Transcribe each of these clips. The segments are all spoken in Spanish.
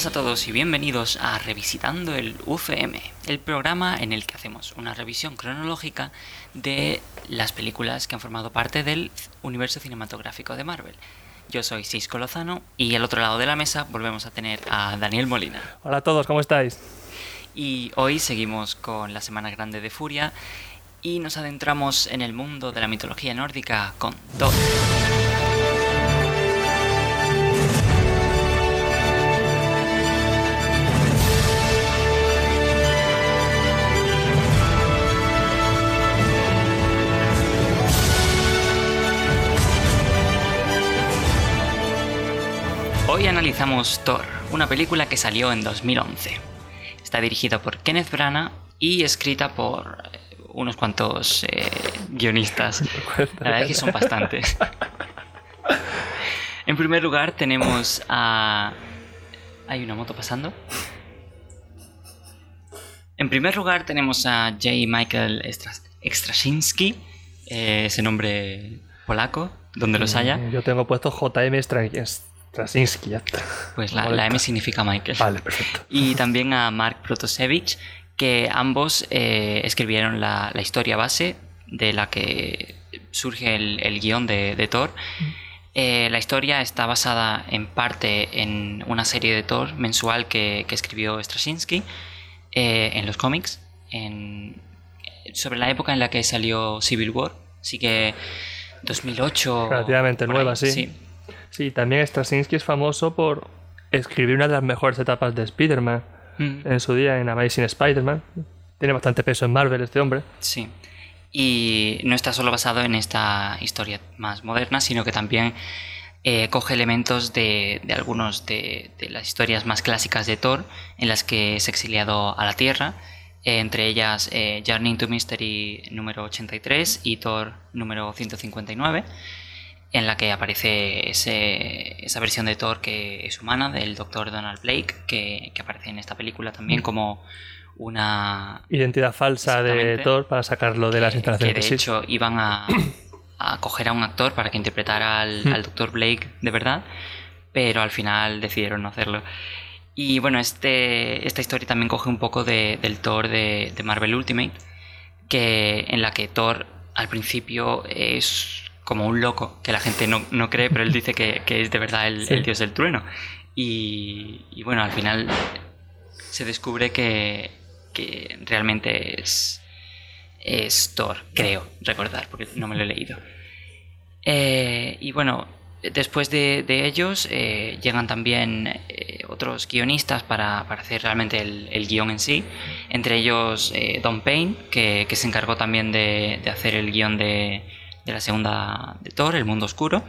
Buenas a todos y bienvenidos a Revisitando el UCM, el programa en el que hacemos una revisión cronológica de las películas que han formado parte del universo cinematográfico de Marvel. Yo soy Cisco Lozano y al otro lado de la mesa volvemos a tener a Daniel Molina. Hola a todos, ¿cómo estáis? Y hoy seguimos con la Semana Grande de Furia y nos adentramos en el mundo de la mitología nórdica con Thor. Hoy analizamos Thor, una película que salió en 2011. Está dirigida por Kenneth Branagh y escrita por eh, unos cuantos eh, guionistas. La verdad es que son bastantes. En primer lugar tenemos a... ¿Hay una moto pasando? En primer lugar tenemos a J. Michael Stras- Straczynski, eh, ese nombre polaco, donde los haya. Yo tengo puesto JM Stra- Straczynski, ya está. Pues la, la M significa Michael. Vale, perfecto. Y también a Mark Protosevich, que ambos eh, escribieron la, la historia base de la que surge el, el guion de, de Thor. Eh, la historia está basada en parte en una serie de Thor mensual que, que escribió Straczynski eh, en los cómics, en- sobre la época en la que salió Civil War, así que 2008. Relativamente nueva, ahí, sí. Sí, también Straczynski es famoso por escribir una de las mejores etapas de Spider-Man Mm. en su día en Amazing Spider-Man. Tiene bastante peso en Marvel este hombre. Sí. Y no está solo basado en esta historia más moderna, sino que también eh, coge elementos de, de algunos de, de las historias más clásicas de Thor, en las que es exiliado a la Tierra, eh, entre ellas eh, Journey into Mystery número 83 y Thor número 159, en la que aparece ese- esa versión de Thor que es humana, del Dr. Donald Blake, que, que aparece en esta película también como una Identidad falsa de. Thor para sacarlo de las que instalaciones. de sí. hecho iban a, a coger a un actor para que interpretara al, al Dr. Blake de verdad, pero al final decidieron no hacerlo. Y bueno, este, esta historia también coge un poco de- del Thor de, de Marvel Ultimate, que, en la que Thor al principio es como un loco, que la gente no, no cree, pero él dice que, que es de verdad el, Sí. el dios del trueno. Y, y bueno, al final se descubre que, que realmente es, es Thor, creo recordar, porque no me lo he leído. Eh, y bueno, después de, de ellos eh, llegan también eh, otros guionistas para, para hacer realmente el, el guion en sí. Entre ellos eh, Don Payne, que, que se encargó también de, de hacer el guion de, de la segunda de Thor, El Mundo Oscuro.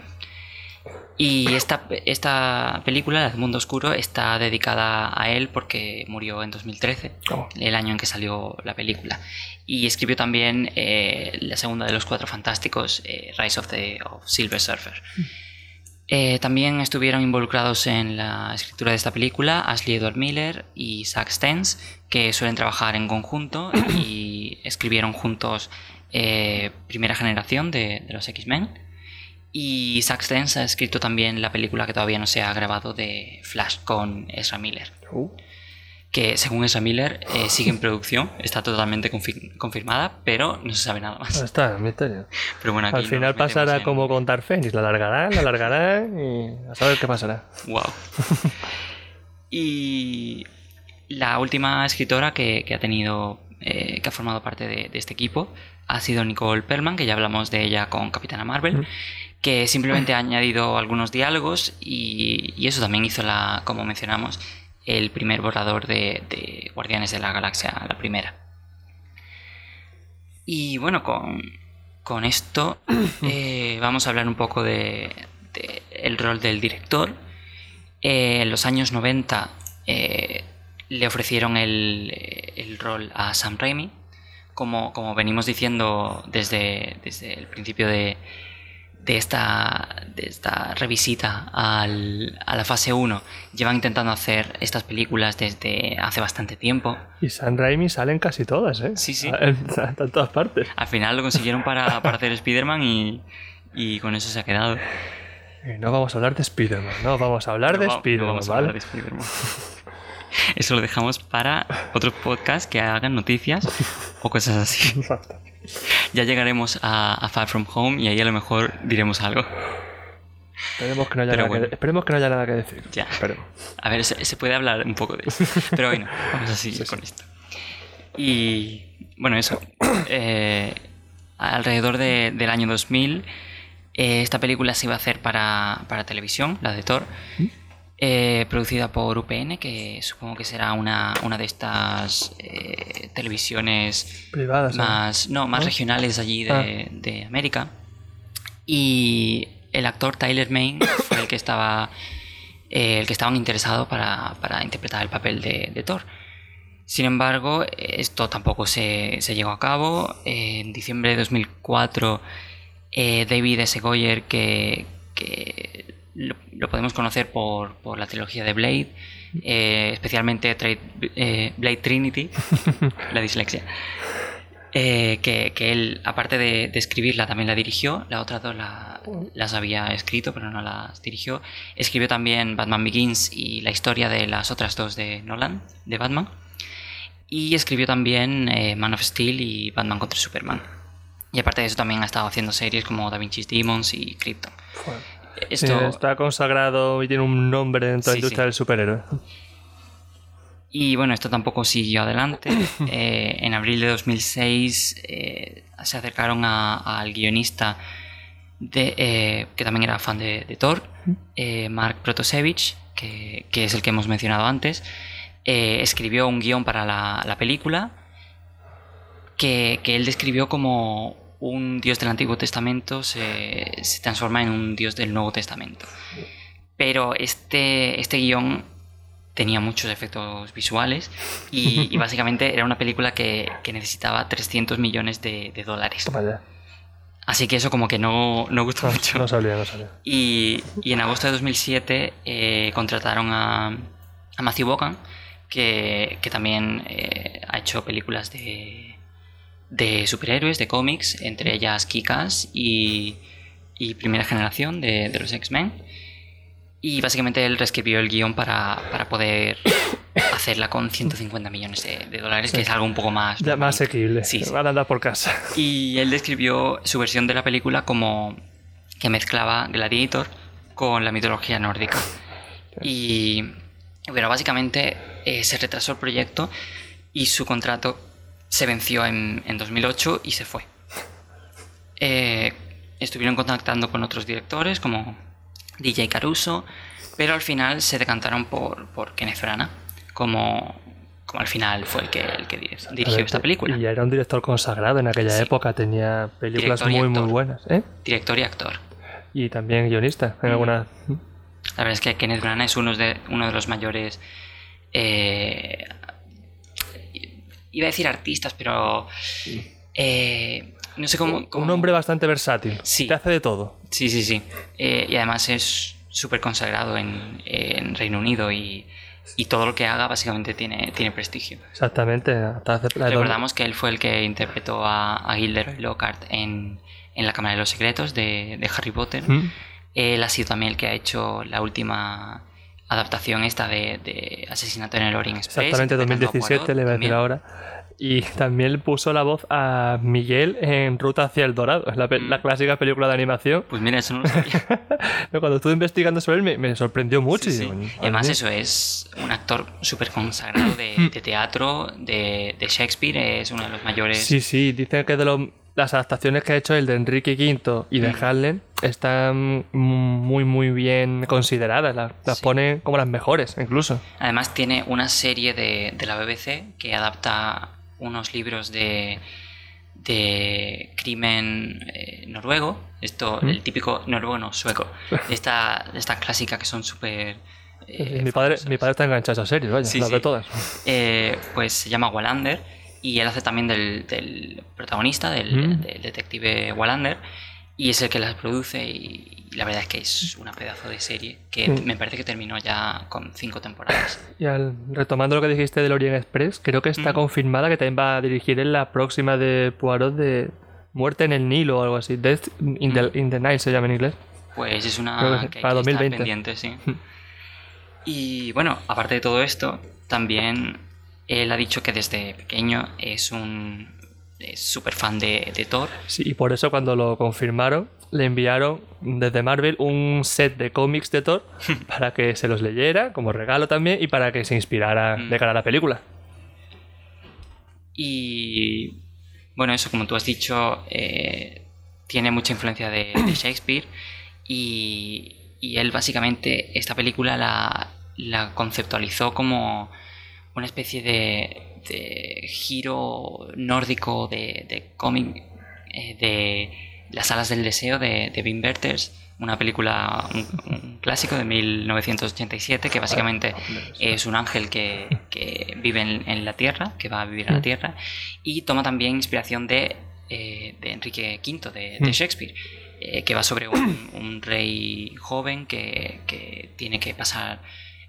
Y esta, esta película, El Mundo Oscuro, está dedicada a él porque murió en 2013 Oh, el año en que salió la película. Y escribió también eh, la segunda de los Cuatro Fantásticos, eh, Rise of the of Silver Surfer. Eh, también estuvieron involucrados en la escritura de esta película Ashley Edward Miller y Zack Stentz, que suelen trabajar en conjunto y escribieron juntos eh, Primera Generación de, de los X-Men. Y Zack Stentz ha escrito también la película que todavía no se ha grabado de Flash con Ezra Miller uh, que según Ezra Miller eh, sigue en producción, está totalmente confi- confirmada, pero no se sabe nada más. está, el misterio. Pero bueno, aquí Al final pasará en- como con Phoenix. La alargarán, la alargarán y a saber qué pasará. Wow. y la última escritora que, que ha tenido, eh, que ha formado parte de, de este equipo, ha sido Nicole Perlman, que ya hablamos de ella con Capitana Marvel, que simplemente ha añadido algunos diálogos y, y eso también hizo la, como mencionamos, el primer borrador de, de Guardianes de la Galaxia, la primera. Y bueno, con, con esto eh, vamos a hablar un poco de, de el rol del director. Eh, en los años 90 eh, le ofrecieron el, el rol a Sam Raimi. Como, como venimos diciendo desde, desde el principio de, de esta, de esta revisita al- a la fase 1 llevan intentando hacer estas películas desde hace bastante tiempo. Y San Raimi salen casi todas, ¿eh? Sí, sí. Están en todas partes. Al final lo consiguieron para, para hacer Spider-Man y, y con eso se ha quedado. Eh, no vamos a hablar de Spider-Man, no vamos a hablar No de no Spider-Man, vamos a ¿vale? hablar de Spider-Man. Eso lo dejamos para otros podcasts que hagan noticias o cosas así. Ya llegaremos a, a Far From Home y ahí a lo mejor diremos algo. Esperemos que no haya, nada, bueno. que, esperemos que no haya nada que decir. Ya. Esperemos. A ver, se, se puede hablar un poco de eso. Pero bueno, vamos a seguir con esto. Y bueno, eso. Eh, alrededor de- del año 2000, eh, esta película se iba a hacer para, para televisión, la de Thor, eh, producida por UPN, que supongo que será una, una de estas eh, televisiones Privadas. ¿no? más, no, más ¿No? regionales allí de, Ah. de América. Y el actor Tyler Main fue el que estaba eh, el que estaban interesados para, para interpretar el papel de, de Thor. Sin embargo, esto tampoco se, se llegó a cabo. En diciembre de 2004, eh, David S. Goyer, que, que lo, lo podemos conocer por, por la trilogía de Blade, eh, especialmente eh, Blade Trinity, la dislexia, eh, que, que él, aparte de, de escribirla, también la dirigió. Las otras dos la- las había escrito, pero no las dirigió. Escribió también Batman Begins y la historia de las otras dos de Nolan, de Batman. Y escribió también Man of Steel y Batman contra Superman. Y aparte de eso también ha estado haciendo series como Da Vinci's Demons y Krypton. Joder. Sí, Esto, está consagrado y tiene un nombre dentro de la industria sí. del superhéroe. Y bueno, esto tampoco siguió adelante. Eh, en abril de 2006 eh, se acercaron a- al guionista de, eh, que también era fan de, de Thor, eh, Mark Protosevich, que, que es el que hemos mencionado antes. Escribió un guion para la, la película que, que él describió como un dios del Antiguo Testamento se, se transforma en un dios del Nuevo Testamento. Pero este, este guion tenía muchos efectos visuales y, y básicamente era una película que, que necesitaba 300 millones de, de dólares. Así que eso como que no, no gustó No, mucho. no sabía, no sabía. Y, y en agosto de 2007 eh, contrataron a, a Matthew Bogan, que, que también eh, ha hecho películas de, de superhéroes, de cómics, entre ellas Kikas y, y Primera Generación de, de los X-Men. Y básicamente él reescribió el guion para, para poder hacerla con 150 millones de, de dólares, que es algo un poco más... Ya más asequible. Sí, sí. Van a andar por casa. Y él describió su versión de la película como que mezclaba Gladiator con la mitología nórdica. Y bueno, básicamente eh, se retrasó el proyecto y su contrato se venció en, en 2008 y se fue. Eh, estuvieron contactando con otros directores como DJ Caruso, pero al final se decantaron por, por Kenneth Branagh como, como al final fue el que, el que dir- dirigió esta película. Y ya era un director consagrado en aquella Sí. época. Tenía películas muy, muy buenas. ¿eh? Director y actor. Y también guionista en Mm. alguna. La verdad es que Kenneth Branagh es uno de, uno de los mayores. eh, iba a decir artistas, pero. eh, no sé cómo. cómo- Un hombre bastante versátil. Sí. Te hace de todo. Sí, sí, sí. Eh, y además es súper consagrado en, en Reino Unido y, y todo lo que haga básicamente tiene, tiene prestigio. Exactamente. Hasta hace- Recordamos que él fue el que interpretó a, a Gilderoy Lockhart en, en La Cámara de los Secretos de, de Harry Potter. ¿Mm? Él ha sido también el que ha hecho la última adaptación esta de, de Asesinato en el Orient Express. Exactamente, interpretando a 2017 Poirot le voy a decir ahora. Y también puso la voz a Miguel en Ruta hacia el Dorado, la, Mm. la clásica película de animación. Pues mira, eso no lo sabía. Cuando estuve investigando sobre él me, me sorprendió mucho. Sí, y sí. digo, Y "Madre además mía". eso es un actor súper consagrado de, de teatro, de, de Shakespeare, es uno de los mayores... Sí, sí, dicen que de los- las adaptaciones que ha hecho el de Enrique V y de Mm. Harlan están muy, muy bien consideradas. Las, las Sí. ponen como las mejores, incluso. Además tiene una serie de, de la BBC que adapta unos libros de, de crimen eh, noruego. Esto, ¿Mm? el típico noruego, no, sueco. De esta, de esta clásica que son súper... eh, mi, padre, mi padre está enganchado a esa serie, vaya, Sí, las sí. ve todas. Eh, pues se llama Wallander y él hace también del, del protagonista, del, Mm. del detective Wallander, y es el que las produce y, y la verdad es que es una pedazo de serie que me parece que terminó ya con cinco temporadas. Y al, retomando lo que dijiste del Orient Express, creo que está Mm. confirmada que también va a dirigir en la próxima de Poirot de Muerte en el Nilo o algo así. Death in the, Mm. in the Nile se llama en inglés. Pues es una que que hay para que estar 2020. pendiente, sí. Y bueno, aparte de todo esto, también él ha dicho que desde pequeño es un súper fan de, de Thor. Sí, y por eso cuando lo confirmaron, le enviaron desde Marvel un set de cómics de Thor para que se los leyera como regalo también y para que se inspirara Mm. de cara a la película. Y bueno, eso como tú has dicho, eh, tiene mucha influencia de, de Shakespeare y, y él básicamente esta película la, la conceptualizó como una especie de, de giro nórdico de, de cómic eh, de Las alas del deseo de, de Wim una película, un, un clásico de 1987 que básicamente es un ángel que, que vive en, en la Tierra, que va a vivir en la Mm. Tierra, y toma también inspiración de, eh, de Enrique V, de, de Mm. Shakespeare, eh, que va sobre un, un rey joven que, que tiene que pasar,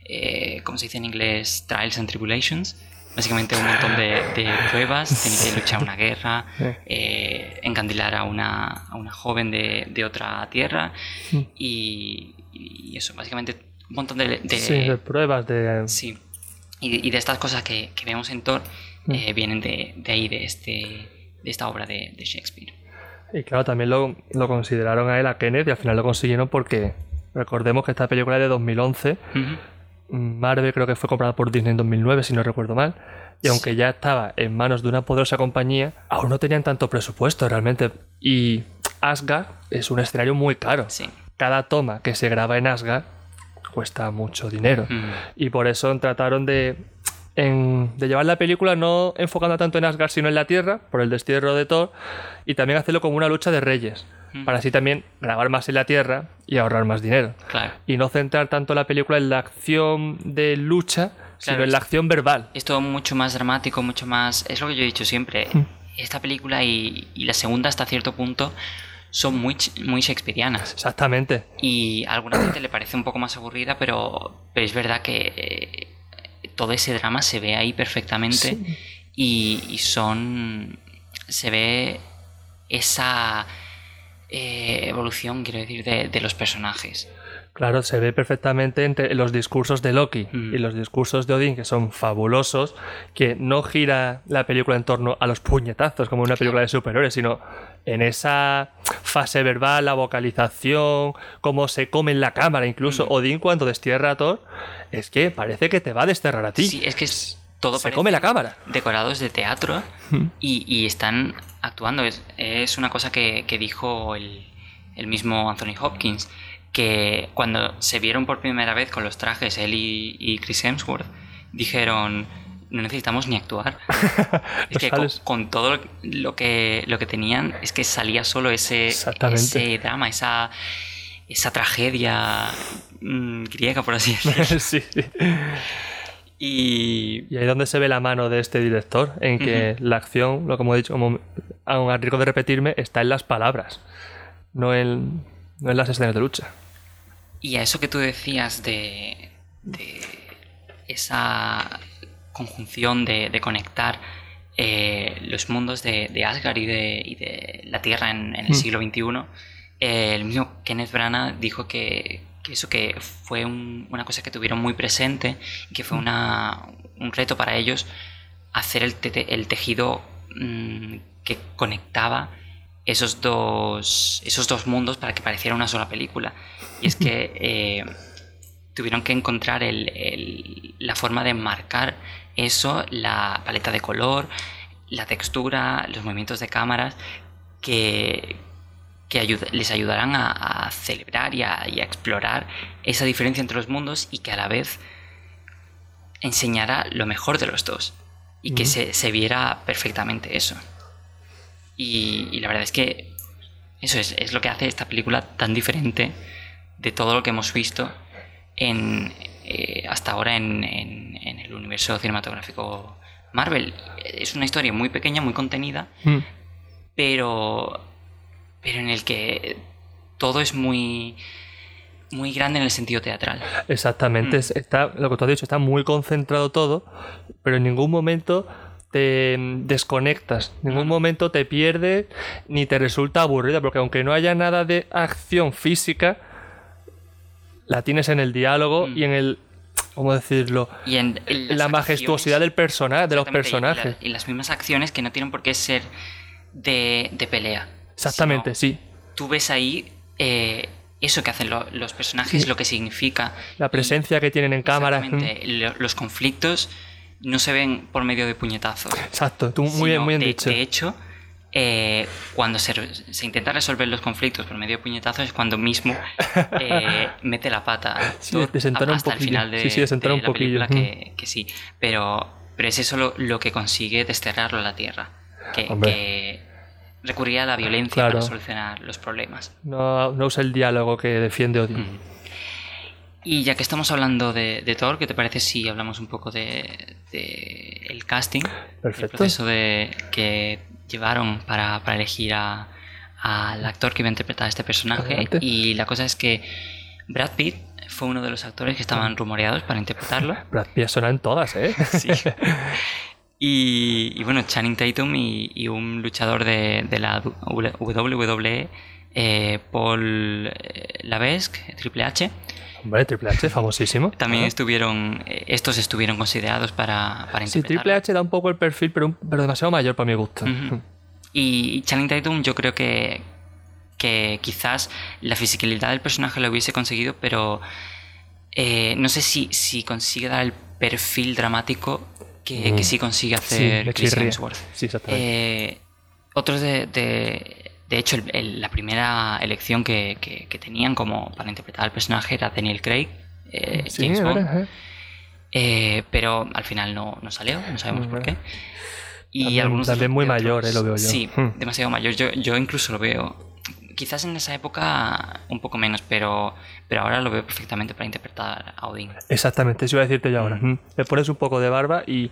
eh, como se dice en inglés, trials and tribulations. Básicamente un montón de, de pruebas, tiene que luchar una guerra, eh, encandilar a una, a una joven de, de otra tierra Mm. y, y eso, básicamente un montón de, de- Sí, de pruebas de... Sí. Y, y de estas cosas que, que vemos en Thor Mm. eh, vienen de, de ahí, de, este, de esta obra de, de Shakespeare. Y claro, también lo, lo consideraron a él, a Kenneth, y al final lo consiguieron porque recordemos que esta película es de 2011. Ujú. Marvel creo que fue comprada por Disney en 2009, si no recuerdo mal. Y aunque ya estaba en manos de una poderosa compañía, aún no tenían tanto presupuesto realmente. Y Asgard es un escenario muy caro. Sí. Cada toma que se graba en Asgard cuesta mucho dinero. Ujú. Y por eso trataron de, en- de llevar la película no enfocando tanto en Asgard, sino en la Tierra, por el destierro de Thor, y también hacerlo como una lucha de reyes, Mm. para así también grabar más en la Tierra y ahorrar más dinero. Claro. Y no centrar tanto la película en la acción de lucha, sino en la acción verbal. Es todo mucho más dramático, mucho más... Es lo que yo he dicho siempre. Mm. Esta película y, y la segunda hasta cierto punto son muy, muy shakespearianas. Exactamente. Y a alguna gente le parece un poco más aburrida, pero, pero es verdad que eh, todo ese drama se ve ahí perfectamente Sí. y, y son... se ve esa eh, evolución, quiero decir, de, de los personajes. Claro, se ve perfectamente entre los discursos de Loki Mm. y los discursos de Odín, que son fabulosos, que no gira la película en torno a los puñetazos como una película de superhéroes, sino en esa fase verbal, la vocalización, cómo se come en la cámara, incluso Mm. Odín cuando destierra a Thor, es que parece que te va a desterrar a ti. Sí, es que es todo se come la cámara. decorados de teatro Mm. y, y están actuando. Es, es una cosa que, que dijo el, el mismo Anthony Hopkins, que cuando se vieron por primera vez con los trajes, él y, y Chris Hemsworth, dijeron, no necesitamos ni actuar. es que con, todo lo que, lo que tenían, es que salía solo ese, ese drama, esa, esa tragedia mm, griega, por así decirlo. sí. Y Y ahí es donde se ve la mano de este director, en que la acción, lo como he dicho, como aún a riesgo de repetirme, está en las palabras, no en, no en las escenas de lucha. Y a eso que tú decías de, de esa conjunción de, de conectar eh, los mundos de, de Asgard y de, y de la Tierra en, en el Mm. siglo XXI, eh, el mismo Kenneth Branagh dijo que, que eso que fue un- una cosa que tuvieron muy presente y que fue una, un reto para ellos hacer el, te- el tejido mm, que conectaba esos dos, esos dos mundos para que pareciera una sola película. Y es que eh, tuvieron que encontrar el- el- la forma de marcar eso, la paleta de color, la textura, los movimientos de cámaras, que, que les ayudarán a, a celebrar y a, y a explorar esa diferencia entre los mundos y que a la vez enseñara lo mejor de los dos y que se, se viera perfectamente eso. Y, y la verdad es que eso es, es lo que hace esta película tan diferente de todo lo que hemos visto en, eh, hasta ahora en, en- en el universo cinematográfico Marvel. Es una historia muy pequeña, muy contenida, Mm. pero, pero en el que todo es muy, muy grande en el sentido teatral. Exactamente, Mm. es- está, lo que tú has dicho, está muy concentrado todo, pero en ningún momento te desconectas, en ningún momento te pierdes ni te resulta aburrida, porque aunque no haya nada de acción física, la tienes en el diálogo Mm. y en el. ¿Cómo decirlo? Y en, en la majestuosidad del persona, de los Exactamente, y- la- personajes. Y, las mismas acciones que no tienen por qué ser de, de pelea. Exactamente, sí. Tú ves ahí eh, eso que hacen lo- los personajes, Sí. lo que significa. La y- presencia que tienen en cámara. mm, exactamente, lo- los conflictos no se ven por medio de puñetazos. Exacto, tú muy bien, muy bien de, dicho. de hecho, eh, cuando se, intenta resolver los conflictos por medio de puñetazos es cuando mismo eh, mete la pata. Sí, desentona un hasta el poquillo. final de, Sí, sí, desentona de un la película poquillo. Que, que sí, pero, pero es eso lo, lo que consigue desterrarlo a la Tierra. Que, Hombre. que recurría a la violencia Claro. para solucionar los problemas. No, no usa el diálogo que defiende Odin. Mm. Y ya que estamos hablando de, de Thor, ¿qué te parece si hablamos un poco de, de el casting? Perfecto. El proceso de, que llevaron para, para elegir a- al actor que iba a interpretar a este personaje. Adelante. Y la cosa es que Brad Pitt fue uno de los actores que estaban rumoreados para interpretarlo. Brad Pitt suena en todas, ¿eh? Sí. Y, y bueno, Channing Tatum y, y un luchador de, de la WWE, eh, Paul eh, Lavesque, Triple H, Hombre, Triple H, famosísimo. también estuvieron, eh, estos estuvieron considerados para, para Sí. Triple H da un poco el perfil, pero, un- pero demasiado mayor para mi gusto. Y Channing Tatum yo creo que, que quizás la fisicalidad del personaje lo hubiese conseguido, pero eh, no sé si, si consigue dar el perfil dramático que, Mm. que sí consigue Sí, hacer me Chris. Hemsworth. Sí, exactamente. Eh, otros de, de, de hecho, el- el- la primera elección que, que- que tenían como para interpretar al personaje era Daniel Craig, eh, sí, James es Bond, ¿eh? eh, pero al final no, no salió, no sabemos por qué. Ujú. Y También- algunos también muy mayor, lo veo yo. Sí, Hmm. demasiado mayor. Yo, yo incluso lo veo. Quizás en esa época un poco menos, pero, pero ahora lo veo perfectamente para interpretar a Odín. Exactamente, eso iba a decirte yo ahora. Mm. Le pones un poco de barba y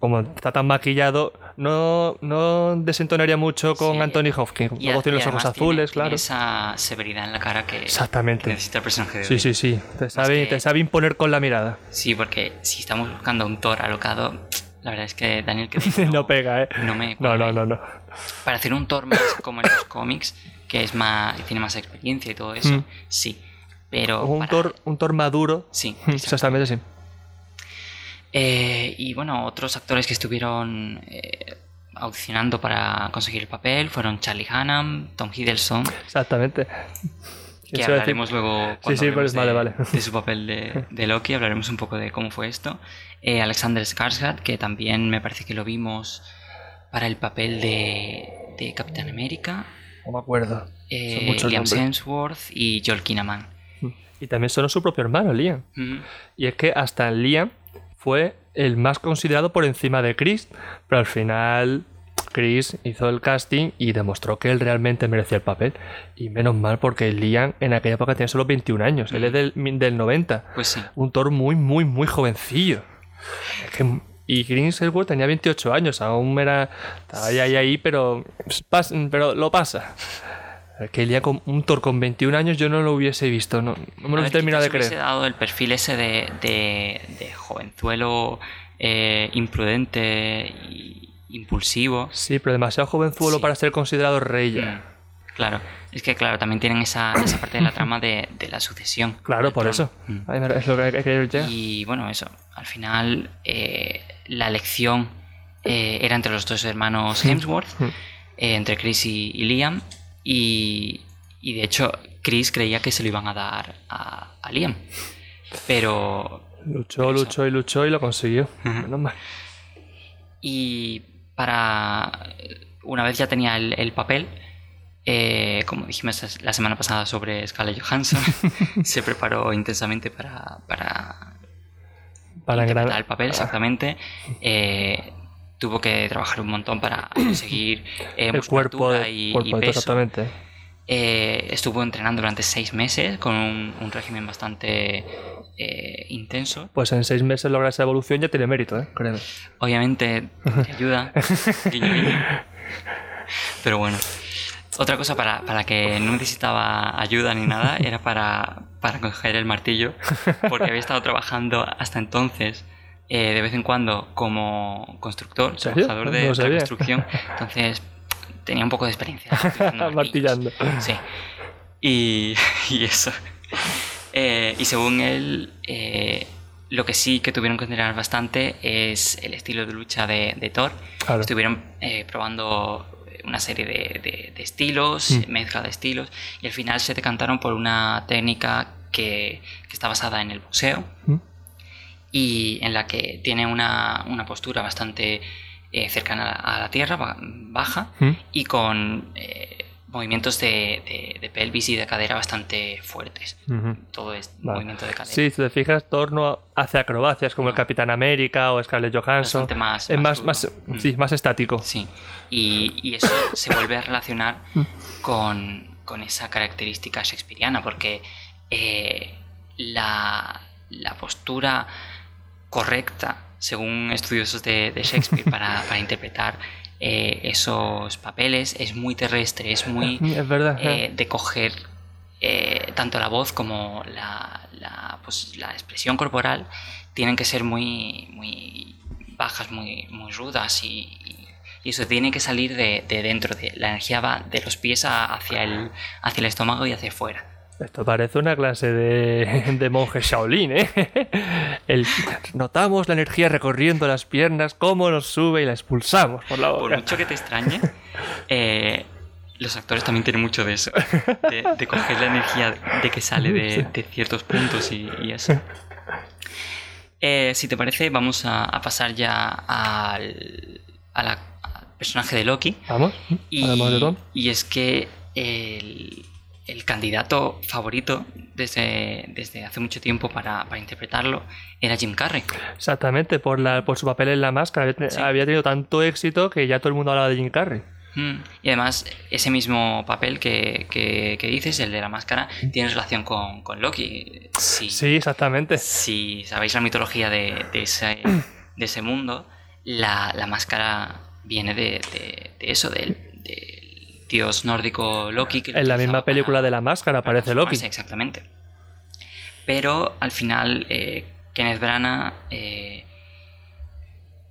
como está tan maquillado, no, no desentonaría mucho con Sí. Anthony Hopkins. Luego a- tiene los ojos tiene- azules, tiene claro. esa severidad en la cara que, Exactamente. que necesita el personaje de Sí, Odín. sí, sí. Te sabe, que- te sabe imponer con la mirada. Sí, porque si estamos buscando un Thor alocado, la verdad es que Daniel Craig No, pega, ¿eh? no me No, no, no, no. Para hacer un Thor más como en los cómics, que es más tiene más experiencia y todo eso, Mm. sí. Pero Un para- Thor, un Thor maduro. Sí, Exactamente, sí. Eh, y bueno, otros actores que estuvieron eh, audicionando para conseguir el papel fueron Charlie Hunnam, Tom Hiddleston, Exactamente. que decir- hablaremos luego cuando sí, pues, vale, de, vale. de su papel de, de Loki, hablaremos un poco de cómo fue esto. Eh, Alexander Skarsgård, que también me parece que lo vimos para el papel de, de Capitán América, No me acuerdo. eh, Liam nombres. Hemsworth y Joel Kinnaman. Y también sonó su propio hermano, Liam. Mm, Y es que hasta Liam fue el más considerado por encima de Chris, pero al final Chris hizo el casting y demostró que él realmente merecía el papel. Y menos mal porque Liam en aquella época tenía solo 21 años, él es del, del 90. Pues sí. Un Thor muy, muy, muy jovencillo. Es que- y Chris Hemsworth tenía 28 años, aún era... Estaba ahí, ahí, ahí, pero, pero lo pasa. Que Liam con un Thor con 21 años yo no lo hubiese visto, no, no me lo hubiese terminado de creer. dado el perfil ese de, de, de jovenzuelo eh, imprudente y impulsivo. Sí, pero demasiado jovenzuelo Sí. para ser considerado rey ya. Mm, Claro, es que claro, también tienen esa, esa parte de la trama de, de la sucesión. Claro, por trono. eso. Mm. Es lo que que llegar. Y bueno, eso, al final eh, la elección eh, era entre los dos hermanos Hemsworth, Mm. entre Chris y, y Liam, y, y de hecho Chris creía que se lo iban a dar a, a Liam. Pero Luchó, luchó y luchó y lo consiguió. Ujú. Menos mal. Y para. Una vez ya tenía el, el papel, eh, como dijimos la semana pasada sobre Scarlett Johansson, se preparó intensamente para, para Para interpretar el papel, exactamente. Eh, tuvo que trabajar un montón para conseguir eh, El cuerpo, de, y, cuerpo y de- peso. exactamente. Eh, estuvo entrenando durante seis meses con un, un régimen bastante eh, intenso. Pues en seis meses lograr esa evolución ya tiene mérito, ¿eh? Creo. Obviamente te ayuda. Pero bueno. Otra cosa para, para que no necesitaba ayuda ni nada era para, para coger el martillo. Porque había estado trabajando hasta entonces eh, de vez en cuando como constructor, trabajador No de sabía. construcción. Entonces tenía un poco de experiencia. Martillando. Sí. Y, y eso. Eh, y según él, eh, lo que sí que tuvieron que considerar bastante es el estilo de lucha de, de Thor. Claro. Estuvieron probando una serie de, de- de estilos, Mm. mezcla de estilos, y al final se decantaron por una técnica que, que está basada en el boxeo ¿Mm? Y en la que tiene una, una postura bastante eh, cercana a la tierra, ba- baja, ¿Mm? y con eh, movimientos de, de- de pelvis y de cadera bastante fuertes. Todo es Vale. movimiento de cadera. Sí, si te fijas, Thor no hace acrobacias como el. Capitán América o Scarlett Johansson. Bastante más- es más más, Mm. sí, más estático. Sí, y, y eso se vuelve a relacionar Mm. con, con esa característica shakespeariana, porque eh, la, la postura correcta, según estudiosos de, de Shakespeare, para, para interpretar eh, esos papeles es muy terrestre, es muy Es verdad. eh, de coger eh, tanto la voz como la, la, pues, la expresión corporal tienen que ser muy, muy bajas, muy, muy rudas y, y eso tiene que salir de, de dentro, de, la energía va de los pies a- hacia el, hacia el estómago y hacia afuera. Esto parece una clase de, de monje Shaolin, ¿eh? El- notamos la energía recorriendo las piernas, cómo nos sube y la expulsamos por la Por boca. mucho que te extrañe, eh, los actores también tienen mucho de eso, de, de coger la energía de que sale de, de ciertos puntos y, y eso. Eh, si te parece, vamos a, a pasar ya al, a la- al personaje de Loki. Vamos, Y, de y es que el, el candidato favorito desde, desde hace mucho tiempo para, para interpretarlo era Jim Carrey. Exactamente, por, la, por su papel en la máscara. Había, te- Sí. había tenido tanto éxito que ya todo el mundo hablaba de Jim Carrey. Mm, Y además, ese mismo papel que, que- que dices, el de la máscara, tiene relación con, con Loki. Si, Sí, exactamente. si sabéis la mitología de, de ese, de ese mundo, la, la máscara viene de, de- eso, del dios nórdico Loki. Que lo En la misma película para- de la máscara aparece Loki. Exactamente. Pero al final, eh, Kenneth Branagh, eh,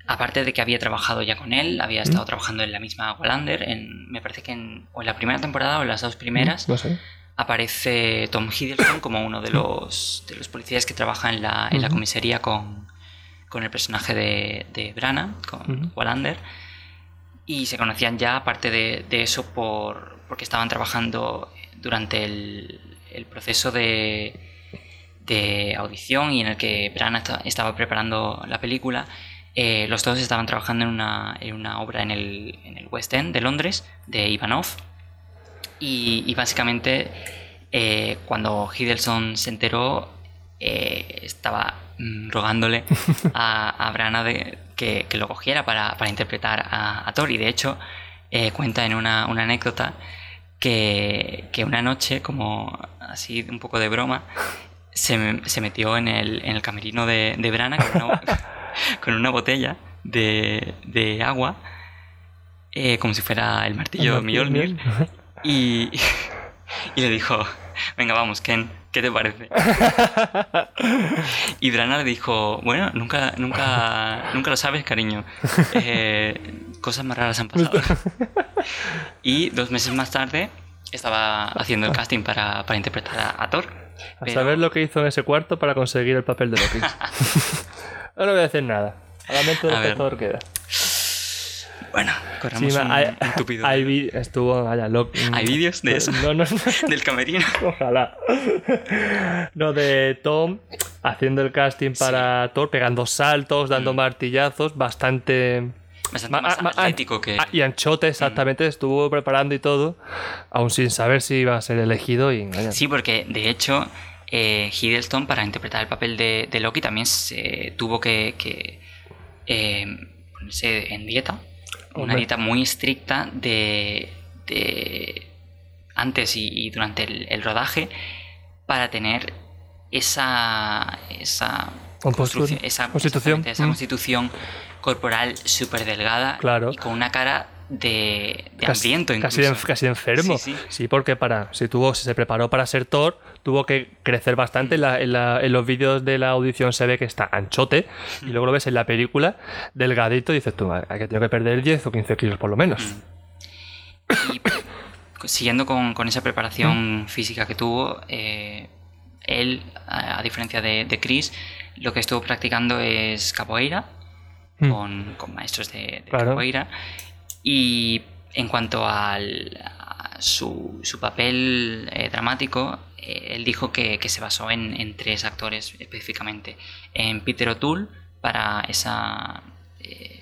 aparte de que había trabajado ya con él, había estado trabajando en la misma Wallander, en, me parece que en, o en la primera temporada o en las dos primeras, No sé. aparece Tom Hiddleston como uno de los, de los policías que trabaja en la, en la comisaría con, con el personaje de, de Branagh, con. Wallander. Y se conocían ya, aparte de, eso, por, porque estaban trabajando durante el, proceso de, audición y en el que esta- estaba preparando la película. eh, los dos estaban trabajando en una, en una obra en el, en el West End de Londres, de Ivanov. Y, y básicamente, eh, cuando Hiddleston se enteró, eh, estaba rogándole a, a Branagh de- que, que lo cogiera para, para interpretar a, a Thor. Y de hecho, eh, cuenta en una, una anécdota que, que una noche, como así un poco de broma, se, se metió en el, en el camerino de, de Branagh con una, con una botella de, de agua, eh, como si fuera el martillo de Mjolnir. Y, y le dijo, venga, vamos, Ken, ¿qué te parece? Y Brana le dijo, bueno, nunca, nunca, nunca lo sabes, cariño. Eh, cosas más raras han pasado. Y dos meses más tarde estaba haciendo el casting para, para interpretar a, a Thor. A Pero- saber lo que hizo en ese cuarto para conseguir el papel de Loki. no le voy a decir nada. Solamente A lo que. Thor queda. Bueno, corramos Sí, un, hay, un tupido hay estuvo, vaya. ¿Hay vídeos de eso? No, no, no. del camerino. Ojalá. No, de Tom haciendo el casting para Thor, pegando saltos, dando martillazos, bastante. Bastante Ma- más ma- atlético que... Ah, y Anchote, exactamente, estuvo preparando y todo, aún sin saber si iba a ser elegido. Y, vaya, Sí, porque de hecho eh, Hiddleston para interpretar el papel de, de Loki también se tuvo que, que, eh, ponerse en dieta. Una dieta muy estricta de, de antes y, y durante el, el rodaje para tener esa, esa construcción, esa, constitución, esa mm. constitución corporal súper delgada Claro. y con una cara de, de casi, hambriento casi, de, incluso. casi de enfermo. Sí, Sí, sí. porque para si tuvo, si se preparó para ser Thor, tuvo que crecer bastante. En, la- en la- en los vídeos de la audición se ve que está anchote y luego lo ves en la película delgadito y dices tú, hay que tengo que perder 10 o 15 kilos por lo menos. Y siguiendo con, con esa preparación física que tuvo, eh, él, a, a diferencia de, de Chris, lo que estuvo practicando es capoeira Mm. con, con maestros de, de Claro. capoeira. Y en cuanto al, a su, su papel eh, dramático, eh, él dijo que, que se basó en, en tres actores específicamente. En Peter O'Toole, para esa, eh,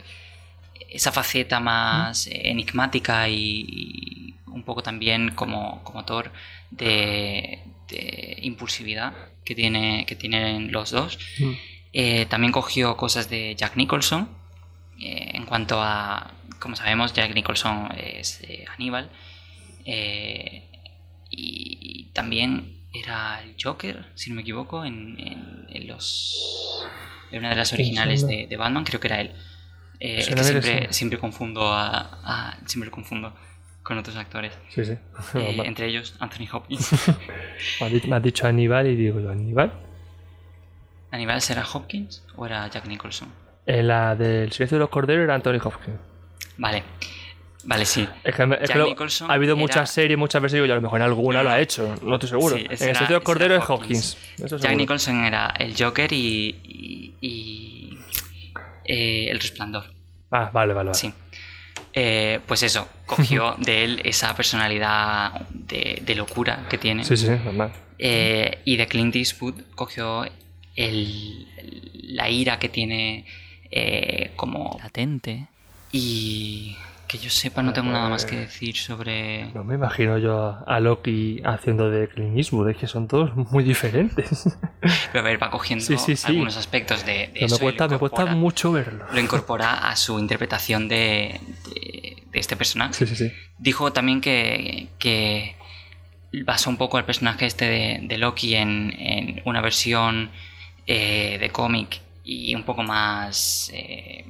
esa faceta más enigmática y, y un poco también como, como Thor de, de impulsividad que, tiene, que tienen los dos. Mm. También cogió cosas de Jack Nicholson. Eh, en cuanto a, como sabemos, Jack Nicholson es eh, Aníbal. eh, y, y también era el Joker, si no me equivoco, en, en- en los, en una de las originales de, de Batman, creo que era él. Es que siempre, siempre confundo a, a- siempre lo confundo con otros actores. Sí, sí. Entre ellos Anthony Hopkins. me has dicho Aníbal y digo, ¿Aníbal? ¿Aníbal será Hopkins o era Jack Nicholson? En la del Silencio de los Corderos era Anthony Hopkins. Vale, vale, sí. Es que, es que Jack lo- Nicholson ha habido era- muchas series, muchas veces, digo yo, a lo mejor en alguna No, lo ha hecho, no estoy seguro. Sí, en el era- de los ese Corderos era es Hopkins. Eso Jack. Nicholson era el Joker y, y- y, eh, el resplandor. Ah, vale, vale, vale. Sí. Eh, pues eso, cogió de él esa personalidad de, de locura que tiene. Sí, sí, normal. Eh, y de Clint Eastwood cogió el- la ira que tiene eh, como latente. Y que yo sepa, no tengo nada más que decir sobre. No me imagino yo a, a Loki haciendo de Clint Eastwood, es que son todos muy diferentes. Pero a ver, va cogiendo Sí, sí, sí. algunos aspectos de, de eso me cuesta, me mucho verlo. Lo incorpora a su interpretación de, de- de este personaje. Sí, sí, sí. Dijo también que, que basó un poco el personaje este de, de Loki en, en una versión eh, de cómic y un poco más eh,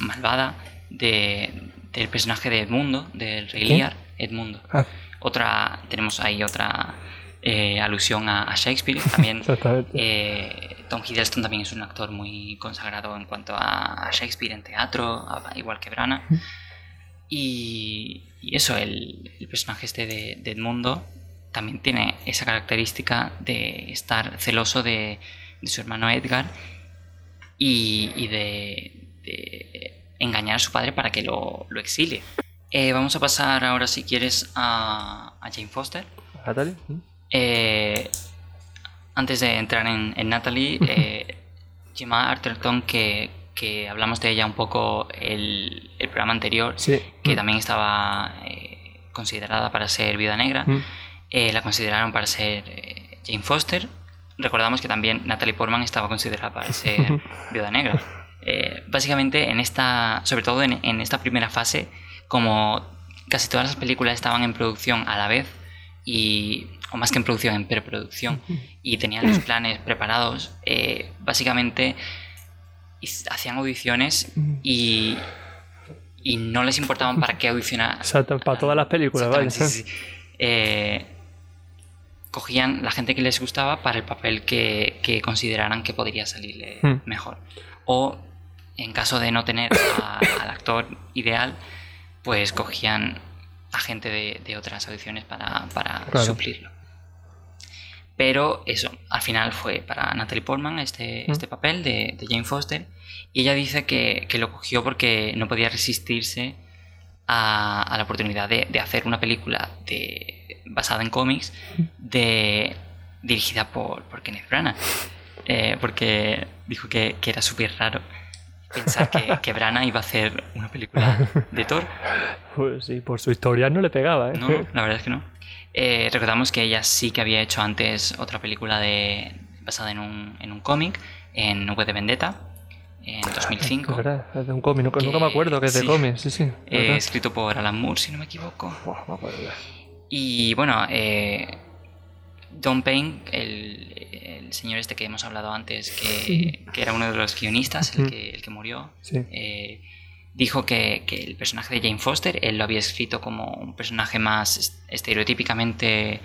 malvada de- del personaje de Edmundo, del Rey ¿Qué? Lear, Edmundo. Ah, Otra, tenemos ahí otra eh, alusión a, a Shakespeare. También exactamente. eh, Tom Hiddleston también es un actor muy consagrado en cuanto a, a Shakespeare en teatro, a- igual que Brana. Y, y eso, el, el personaje este de, de Edmundo también tiene esa característica de estar celoso de, de su hermano Edgar y, y de, de engañar a su padre para que lo, lo exilie. Eh, vamos a pasar ahora, si quieres, a, a Jane Foster. Natalie. ¿Mm? Eh, antes de entrar en, en Natalie, eh, Gemma Arterton, que, que hablamos de ella un poco el, el programa anterior, Sí. que Mm. también estaba eh, considerada para ser Viuda Negra, Mm. la consideraron para ser Jane Foster. Recordamos que también Natalie Portman estaba considerada para ser Viuda Negra. Eh, básicamente, en esta, sobre todo en, en esta primera fase, como casi todas las películas estaban en producción a la vez, y, o más que en producción, en preproducción, y tenían los planes preparados, eh, básicamente hacían audiciones y, y no les importaban para qué audicionar. Exacto, para todas las películas, vale. Sí, sí. Eh, cogían la gente que les gustaba para el papel que, que consideraran que podría salirle Hmm. mejor. O en caso de no tener a- al actor ideal, pues cogían a gente de, de otras audiciones para, para Claro. suplirlo. Pero eso, al final fue para Natalie Portman este, Mm. este papel de, de Jane Foster. Y ella dice que, que lo cogió porque no podía resistirse a, a la oportunidad de, de hacer una película de, basada en cómics de, dirigida por, por Kenneth Branagh. Eh, porque dijo que, que era súper raro pensar que, que Branagh iba a hacer una película de Thor. Pues sí, por su historia no le pegaba, ¿eh? No, la verdad es que no. Eh, recordamos que ella sí que había hecho antes otra película de, basada en un, en un cómic, en V de Vendetta, en Es 2005, verdad, es de un cómic, nunca, Que- nunca me acuerdo que es de sí. cómic, sí, sí. eh, escrito por Alan Moore, si no me equivoco. Me acuerdo. Y bueno, eh, Don Payne, el, el señor este que hemos hablado antes, que, que era uno de los guionistas, el que, el que murió, Sí. eh, dijo que, que el personaje de Jane Foster, él lo había escrito como un personaje más est- estereotípicamente,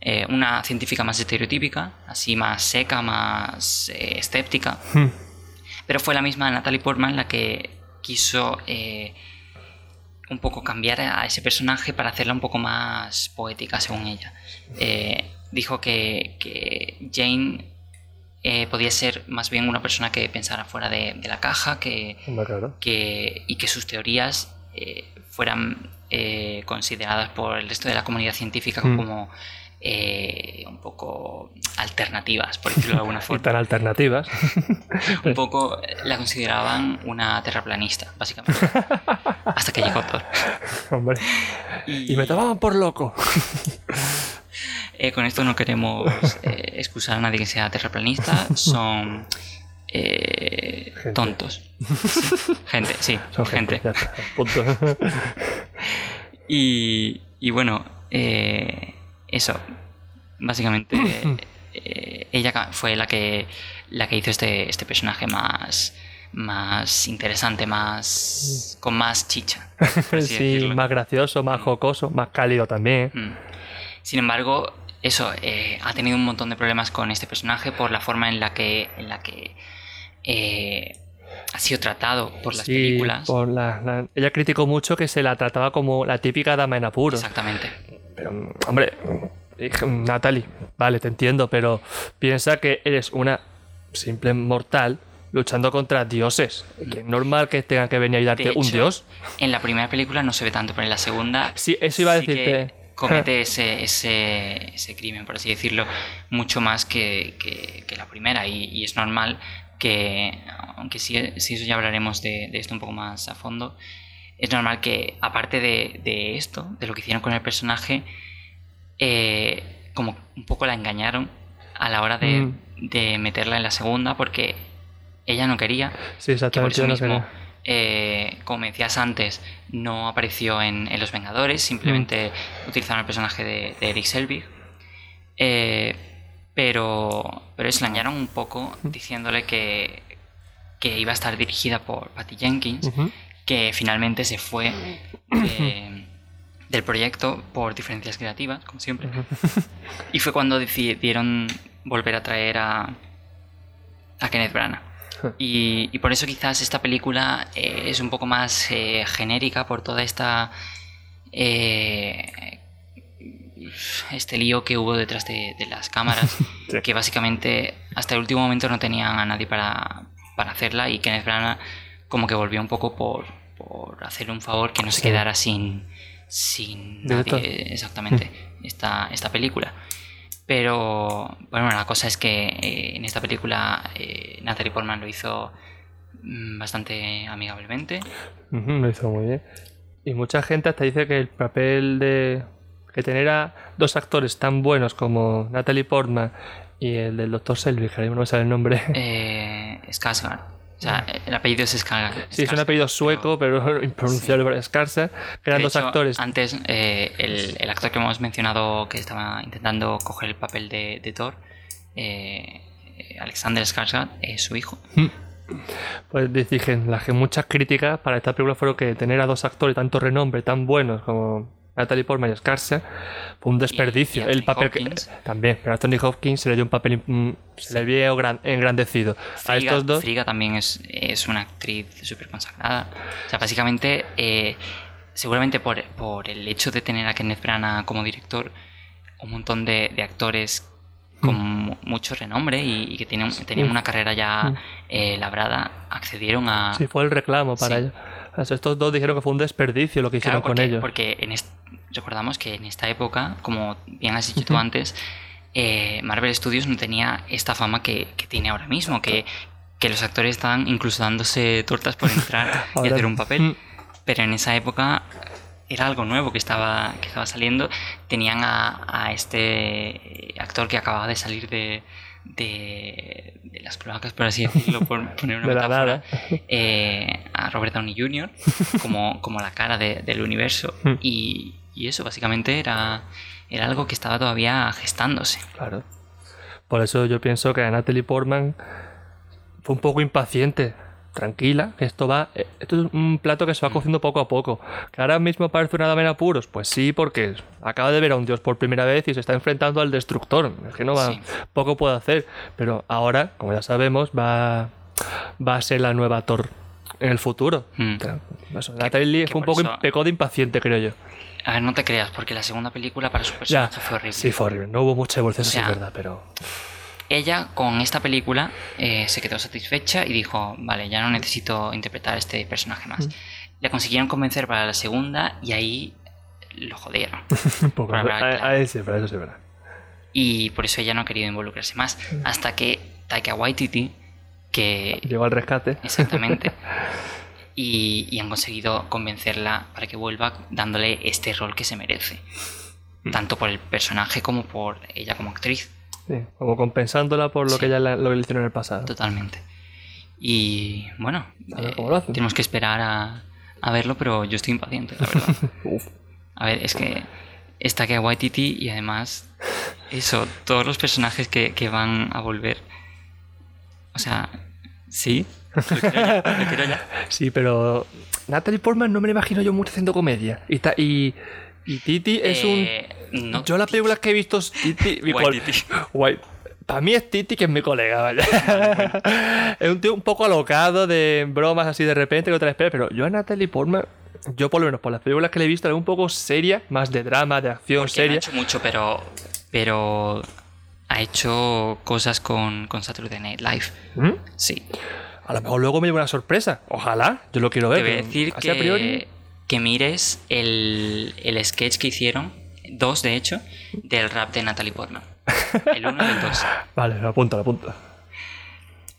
eh, una científica más estereotípica, así más seca, más eh, escéptica, Hmm. pero fue la misma Natalie Portman la que quiso eh, un poco cambiar a ese personaje para hacerla un poco más poética, según ella. Eh, dijo que, que Jane eh, podía ser más bien una persona que pensara fuera de, de la caja que, que- y que sus teorías eh, fueran eh, consideradas por el resto de la comunidad científica Mm. como eh, un poco alternativas, por decirlo de alguna forma. tan alternativas. Un poco eh, la consideraban una terraplanista, básicamente. Hasta que llegó Thor. Hombre. Y me tomaban por loco. Eh, con esto no queremos eh, excusar a nadie que sea terraplanista, son tontos. Gente, sí, Son gente. punto. Y, y bueno, eh, eso. Básicamente, eh, ella fue la que, la que hizo este, este personaje más, más interesante, más con más chicha. sí, decirlo. más gracioso, más jocoso, más cálido también. Mm. Sin embargo, eso eh, ha tenido un montón de problemas con este personaje por la forma en la que, en la que eh, ha sido tratado por las Sí, películas. por la- la- Ella criticó mucho que se la trataba como la típica dama en apuros. Exactamente. Pero, hombre, hija, Natalie, vale, te entiendo, pero piensa que eres una simple mortal luchando contra dioses. Que es normal que tengan que venir a ayudarte De un hecho, dios. En la primera película no se ve tanto, pero en la segunda Sí, eso iba a sí que decirte. comete ese, ese, ese crimen, por así decirlo, mucho más que, que- que la primera. Y, y es normal que, aunque sí, sí eso ya hablaremos de, de esto un poco más a fondo, es normal que, aparte de, de esto, de lo que hicieron con el personaje, eh, como un poco la engañaron a la hora de, Mm. de meterla en la segunda, porque ella no quería Sí, que por exactamente. eso no mismo, quería. eh, como me decías antes, no apareció en, en Los Vengadores, simplemente Mm. utilizaron el personaje de, de Eric Selvig. Eh, pero, pero engañaron un poco diciéndole que, que iba a estar dirigida por Patty Jenkins, que finalmente se fue de- del proyecto por diferencias creativas, como siempre. Y fue cuando decidieron volver a traer a, a Kenneth Branagh. Y, y por eso quizás esta película eh, es un poco más eh, genérica por toda esta... eh, este lío que hubo detrás de, de las cámaras, Sí. que básicamente hasta el último momento no tenían a nadie para, para hacerla y Kenneth Branagh como que volvió un poco por, por hacerle un favor que no se Sí. quedara sin, sin nadie exactamente esta, esta película. Pero bueno, la cosa es que eh, en esta película eh, Natalie Portman lo hizo mm, bastante amigablemente. Lo hizo muy bien. Y mucha gente hasta dice que el papel de. Que tener a dos actores tan buenos como Natalie Portman y el del Dr. Selvig, que no me sale el nombre. Eh, Skarsgård. O sea, el apellido es Skarsgård. Sí, es un apellido sueco, pero impronunciable para Skarsgård, que eran dos hecho, actores. Antes, eh, el, el actor que hemos mencionado que estaba intentando coger el papel de, de Thor, eh, Alexander Skarsgård, es su hijo. Pues dije, las que muchas críticas para esta película fueron que tener a dos actores tanto renombre, tan buenos como Natalie Portman y Skarsgård, fue un desperdicio. y el papel Hopkins. que también, pero a Anthony Hopkins se le dio un papel mm, se le vio gran- engrandecido. a Frigga, estos dos Frigga también es, es una actriz súper consagrada. O sea, básicamente, eh, seguramente por, por el hecho de tener a Kenneth Branagh como director, un montón de, de actores con mu- mucho renombre y, y que tienen, tenían una carrera ya Mm. eh, labrada, accedieron a... Sí, fue el reclamo para Sí. ellos. Estos dos dijeron que fue un desperdicio lo que hicieron Claro, porque, con ellos. porque en recordamos que en esta época, como bien has dicho tú antes, eh, Marvel Studios no tenía esta fama que, que tiene ahora mismo, que, que los actores están incluso dándose tortas por entrar y hacer un papel. Pero en esa época era algo nuevo que estaba, que estaba saliendo. Tenían a, a este actor que acababa de salir de, de, de las cloacas, por así decirlo, por poner una metáfora, eh, a Robert Downey Jr. como, como la cara de- del universo. Hmm. Y, y eso básicamente era, era algo que estaba todavía gestándose. Claro. Por eso yo pienso que Natalie Portman fue un poco impaciente. Tranquila, esto va. eh, Esto es un plato que se va cociendo poco a poco. Que ahora mismo parece una dama en apuros. Pues sí, porque acaba de ver a un dios por primera vez y se está enfrentando al destructor. Es que no va. Sí. Poco puede hacer. Pero ahora, como ya sabemos, va. Va a ser la nueva Thor. en el futuro. Mm. Eso, Natalie Lee que fue un poco eso- pecó de impaciente, creo yo. A ver, no te creas, porque la segunda película para su Ya, personaje fue horrible. sí, fue horrible. No hubo mucha evolución, O sí es verdad, pero. Ella con esta película eh, se quedó satisfecha y dijo, vale, ya no necesito interpretar a este personaje más. Le consiguieron convencer para la segunda y ahí lo jodieron. Poco. Para hablar a- claro. a- sí, pero eso sí es verdad. Y por eso ella no ha querido involucrarse más. Hasta que Taika Waititi, que Llegó al rescate. exactamente, y, y han conseguido convencerla para que vuelva dándole este rol que se merece. Tanto por el personaje como por ella como actriz. Sí, como compensándola por lo Sí. que ya la- lo que le hicieron en el pasado. Totalmente. Y bueno, eh, lo tenemos que esperar a, a verlo, pero yo estoy impaciente, la verdad. Uf. A ver, es que está que Waititi y además eso, todos los personajes que, que van a volver. O sea, sí, lo quiero ya, lo quiero ya. Sí, pero Natalie Portman no me la imagino yo mucho haciendo comedia. Y, ta- y, y Titi es Eh, no. Yo las películas que he visto es Titi... mi col- Waititi. Guay. Para mí es Titi, que es mi colega, vaya. es un tío un poco alocado de bromas así de repente que la esperas, pero yo a Natalie Portman, yo por lo menos por las películas que le he visto, veo un poco seria, más de drama, de acción porque no ha seria. hecho mucho, pero, pero ha hecho cosas con, con Saturday Night Live. ¿Mm? Sí. A lo mejor luego me lleva una sorpresa. Ojalá, yo lo quiero ver. Te voy a decir que, que mires el, el sketch que hicieron, dos de hecho, del rap de Natalie Portman. El uno y el dos. Vale, lo apunto, lo apunto.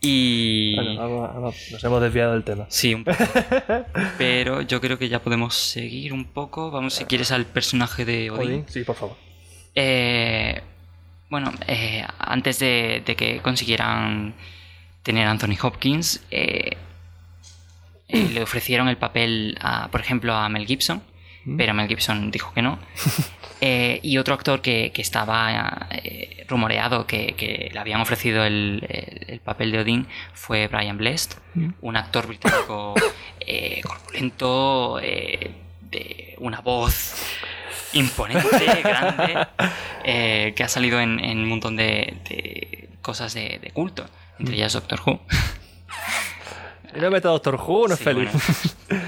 Y. Bueno, vamos, vamos, nos hemos desviado del tema. Sí, un poco. Pero yo creo que ya podemos seguir un poco. Vamos, si quieres, al personaje de Odín. Odín, sí, por favor. Eh, bueno, eh, antes de, de que consiguieran tener a Anthony Hopkins, eh, eh, le ofrecieron el papel, a, por ejemplo, a Mel Gibson. Pero Mel Gibson dijo que no. Eh, y otro actor que, que estaba eh, rumoreado que, que le habían ofrecido el, el- el papel de Odín fue Brian Blessed, un actor británico eh, corpulento, de una voz imponente, grande, que ha salido en, en un montón de, de cosas de, de culto, entre ellas Doctor Who. No mete a Doctor Who, no es Sí, feliz. bueno.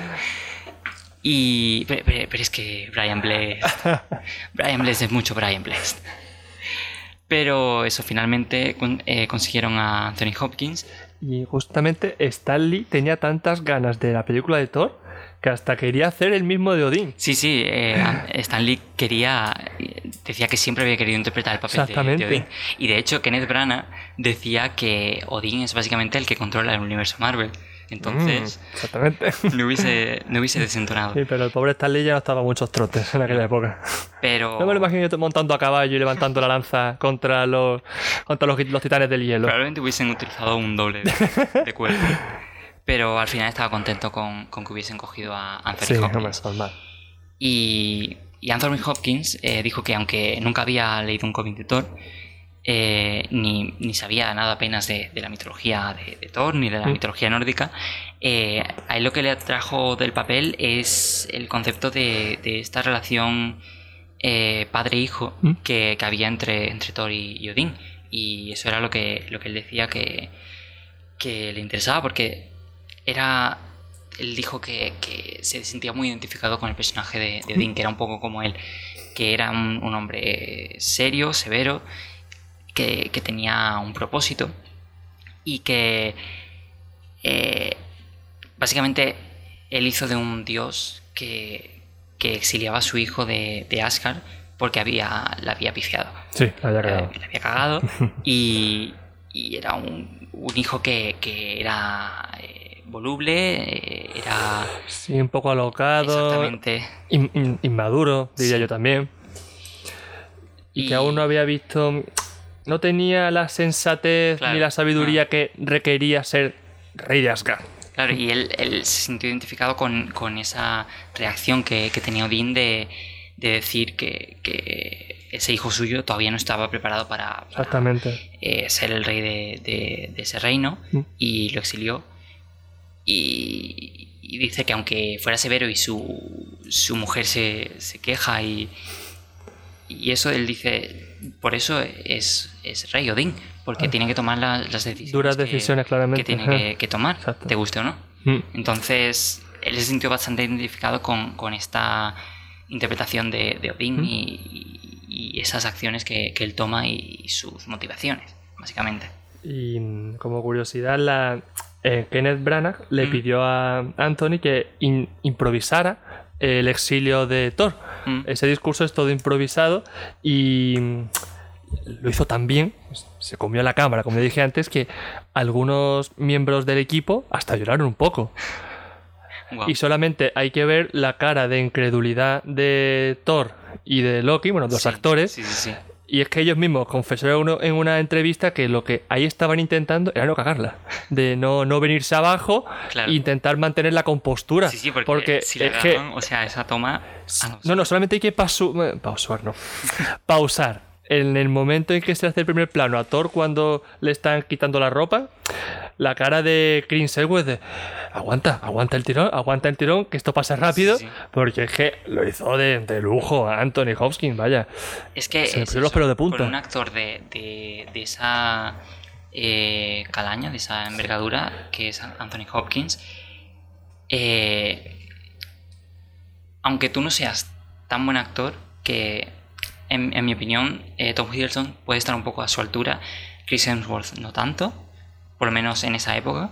Y. Pero, es que Brian Blessed. Brian Blessed es mucho Brian Blessed. Pero eso, finalmente eh, consiguieron a Anthony Hopkins. Y justamente Stanley tenía tantas ganas de la película de Thor que hasta quería hacer el mismo de Odín. Sí, sí, eh, Stan Lee quería. Decía que siempre había querido interpretar el papel de- de. Odín. Y de hecho, Kenneth Branagh decía que Odín es básicamente el que controla el universo Marvel. Entonces, Mm, exactamente. no, hubiese, no hubiese desentonado. Sí, pero el pobre Stanley ya no estaba muchos trotes en aquella época. Pero. No me lo imagino montando a caballo y levantando la lanza contra los, contra los, los titanes del hielo. Probablemente hubiesen utilizado un doble de, de cuerpo. Pero al final estaba contento con, con que hubiesen cogido a Anthony Sí, Hopkins. Y, y Anthony Hopkins eh, dijo que aunque nunca había leído un cómic de Thor, eh, ni, ni sabía nada apenas de, de la mitología de, de Thor, ni de la Mm. mitología nórdica, eh, a él lo que le atrajo del papel es el concepto de, de esta relación eh, padre-hijo Mm. que, que había entre, entre Thor y, y Odín. Y eso era lo que, lo que él decía que, que le interesaba, porque era. Él dijo que, que se sentía muy identificado con el personaje de, de Odín, que era un poco como él, que era un, un hombre serio, severo, que, que tenía un propósito y que eh, básicamente él hizo de un dios que, que exiliaba a su hijo de, de Asgard porque había, la había pifiado. Sí, la había Eh, cagado. le había cagado y, y era un, un hijo que, que era eh, voluble, era Sí, un poco alocado. exactamente... in- in- inmaduro, diría Sí. yo también. Y, que aún no había visto. No tenía la sensatez Claro, ni la sabiduría que requería ser rey de Asgard. Claro, y él, él se sintió identificado con, con esa reacción que, que tenía Odín de, de decir que, que ese hijo suyo todavía no estaba preparado para, para, Exactamente. eh, ser el rey de, de- de ese reino Mm. y lo exilió. Y, y dice que aunque fuera severo y su, su mujer se, se queja y, y eso, él dice, por eso es, es rey Odín, porque Ah. tiene que tomar la- las decisiones. Duras que- decisiones, claramente. Que tiene que, que tomar, Exacto. te guste o no. Mm. Entonces, él se sintió bastante identificado con, con esta interpretación de, de Odín Mm. y, y esas acciones que, que él toma y, y sus motivaciones, básicamente. Y mm, como curiosidad, la, eh, Kenneth Branagh le Mm. pidió a Anthony que in- improvisara el exilio de Thor. Mm. Ese discurso es todo improvisado y lo hizo tan bien, se comió la cámara, como dije antes, que algunos miembros del equipo hasta lloraron un poco. Y solamente hay que ver la cara de incredulidad de Thor y de Loki, bueno, dos Sí, actores, Sí, sí, sí. Y es que ellos mismos confesaron en una entrevista que lo que ahí estaban intentando era no cagarla, de no, no venirse abajo Claro. e intentar mantener la compostura. Sí, sí, porque, si le es que- agarran, o sea, esa toma... ah, no, no, solamente hay que pasu eh, pausar, no. pausar. En el momento en que se hace el primer plano a Thor cuando le están quitando la ropa, la cara de Chris Hemsworth de aguanta, aguanta el tirón, aguanta el tirón, que esto pasa rápido, Sí, sí. porque es que lo hizo de, de lujo a Anthony Hopkins, vaya. Es que Se es los pelos de punta. un actor de, de- de esa eh, calaña, de esa envergadura, que es Anthony Hopkins, eh, aunque tú no seas tan buen actor, que en, en mi opinión eh, Tom Hiddleston puede estar un poco a su altura, Chris Hemsworth no tanto, por lo menos en esa época.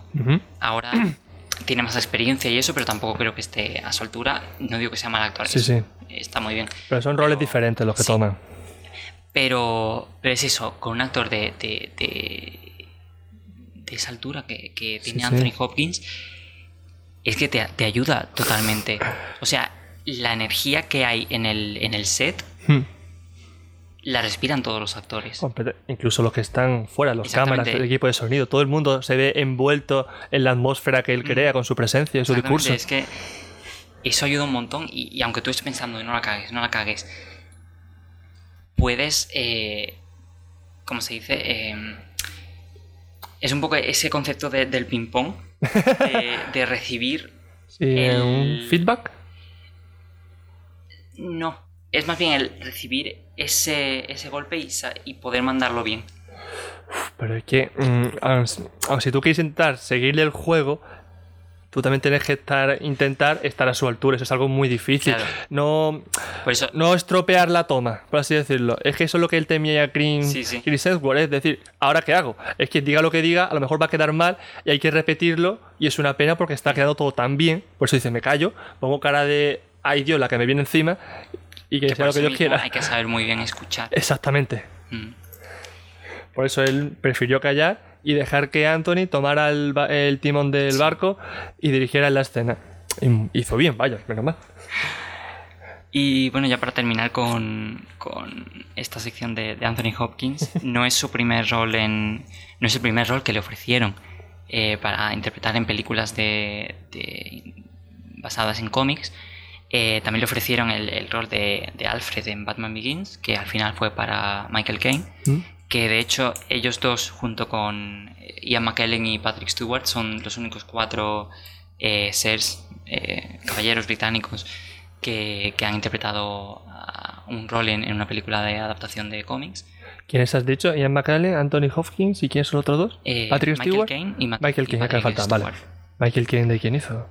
Ahora tiene más experiencia y eso, pero tampoco creo que esté a su altura. No digo que sea mal actor, Sí, sí. está muy bien. Pero son roles Pero- diferentes los que sí. toman. Pero, pero es eso, con un actor de, de, de, de esa altura que, que tiene sí. Anthony Hopkins, es que te, te ayuda totalmente. O sea, la energía que hay en el, en el set Hmm. La respiran todos los actores. Incluso los que están fuera, los cámaras, el equipo de sonido, todo el mundo se ve envuelto en la atmósfera que él crea con su presencia y su discurso. Es que eso ayuda un montón y, y aunque tú estés pensando no la cagues, no la cagues, puedes, eh, ¿cómo se dice? Eh, es un poco ese concepto de- del ping-pong, de, de recibir... Sí, el- un feedback. No, es más bien el recibir ese, ese golpe y, poder mandarlo bien. Pero es que, aun si tú quieres intentar seguirle el juego, tú también tienes que estar, intentar estar a su altura. Eso es algo muy difícil. Claro. No, Por eso, no estropear la toma, por así decirlo. Es que eso es lo que él temía a Chris, Sí, sí. Chris Hemsworth, Es decir, ¿ahora qué hago? Es que diga lo que diga, a lo mejor va a quedar mal y hay que repetirlo. Y es una pena porque está quedando todo tan bien. Por eso dice, me callo, pongo cara de ay Dios, la que me viene encima y que, que sea lo que Dios quiera. hay que saber muy bien escuchar. Exactamente. Mm. Por eso él prefirió callar y dejar que Anthony tomara el, timón del barco y dirigiera la escena. Y hizo bien, vaya, menos mal. Y bueno, ya para terminar con, con esta sección de, de Anthony Hopkins, no es su primer rol en. No es el primer rol que le ofrecieron eh, para interpretar en películas de, de- basadas en cómics. Eh, también le ofrecieron el, el rol de, de Alfred en Batman Begins, que al final fue para Michael Caine. ¿Mm? Que de hecho, ellos dos, junto con Ian McKellen y Patrick Stewart, son los únicos cuatro eh, seres, eh, caballeros británicos, que, que han interpretado ah, un rol en, en una película de adaptación de cómics. ¿Quiénes has dicho? Ian McKellen, Anthony Hopkins y quiénes son los otros dos? Eh, Patrick Michael Stewart. Caine y Ma- Michael Caine, Patrick falta, vale. Michael Caine, ¿de quién hizo?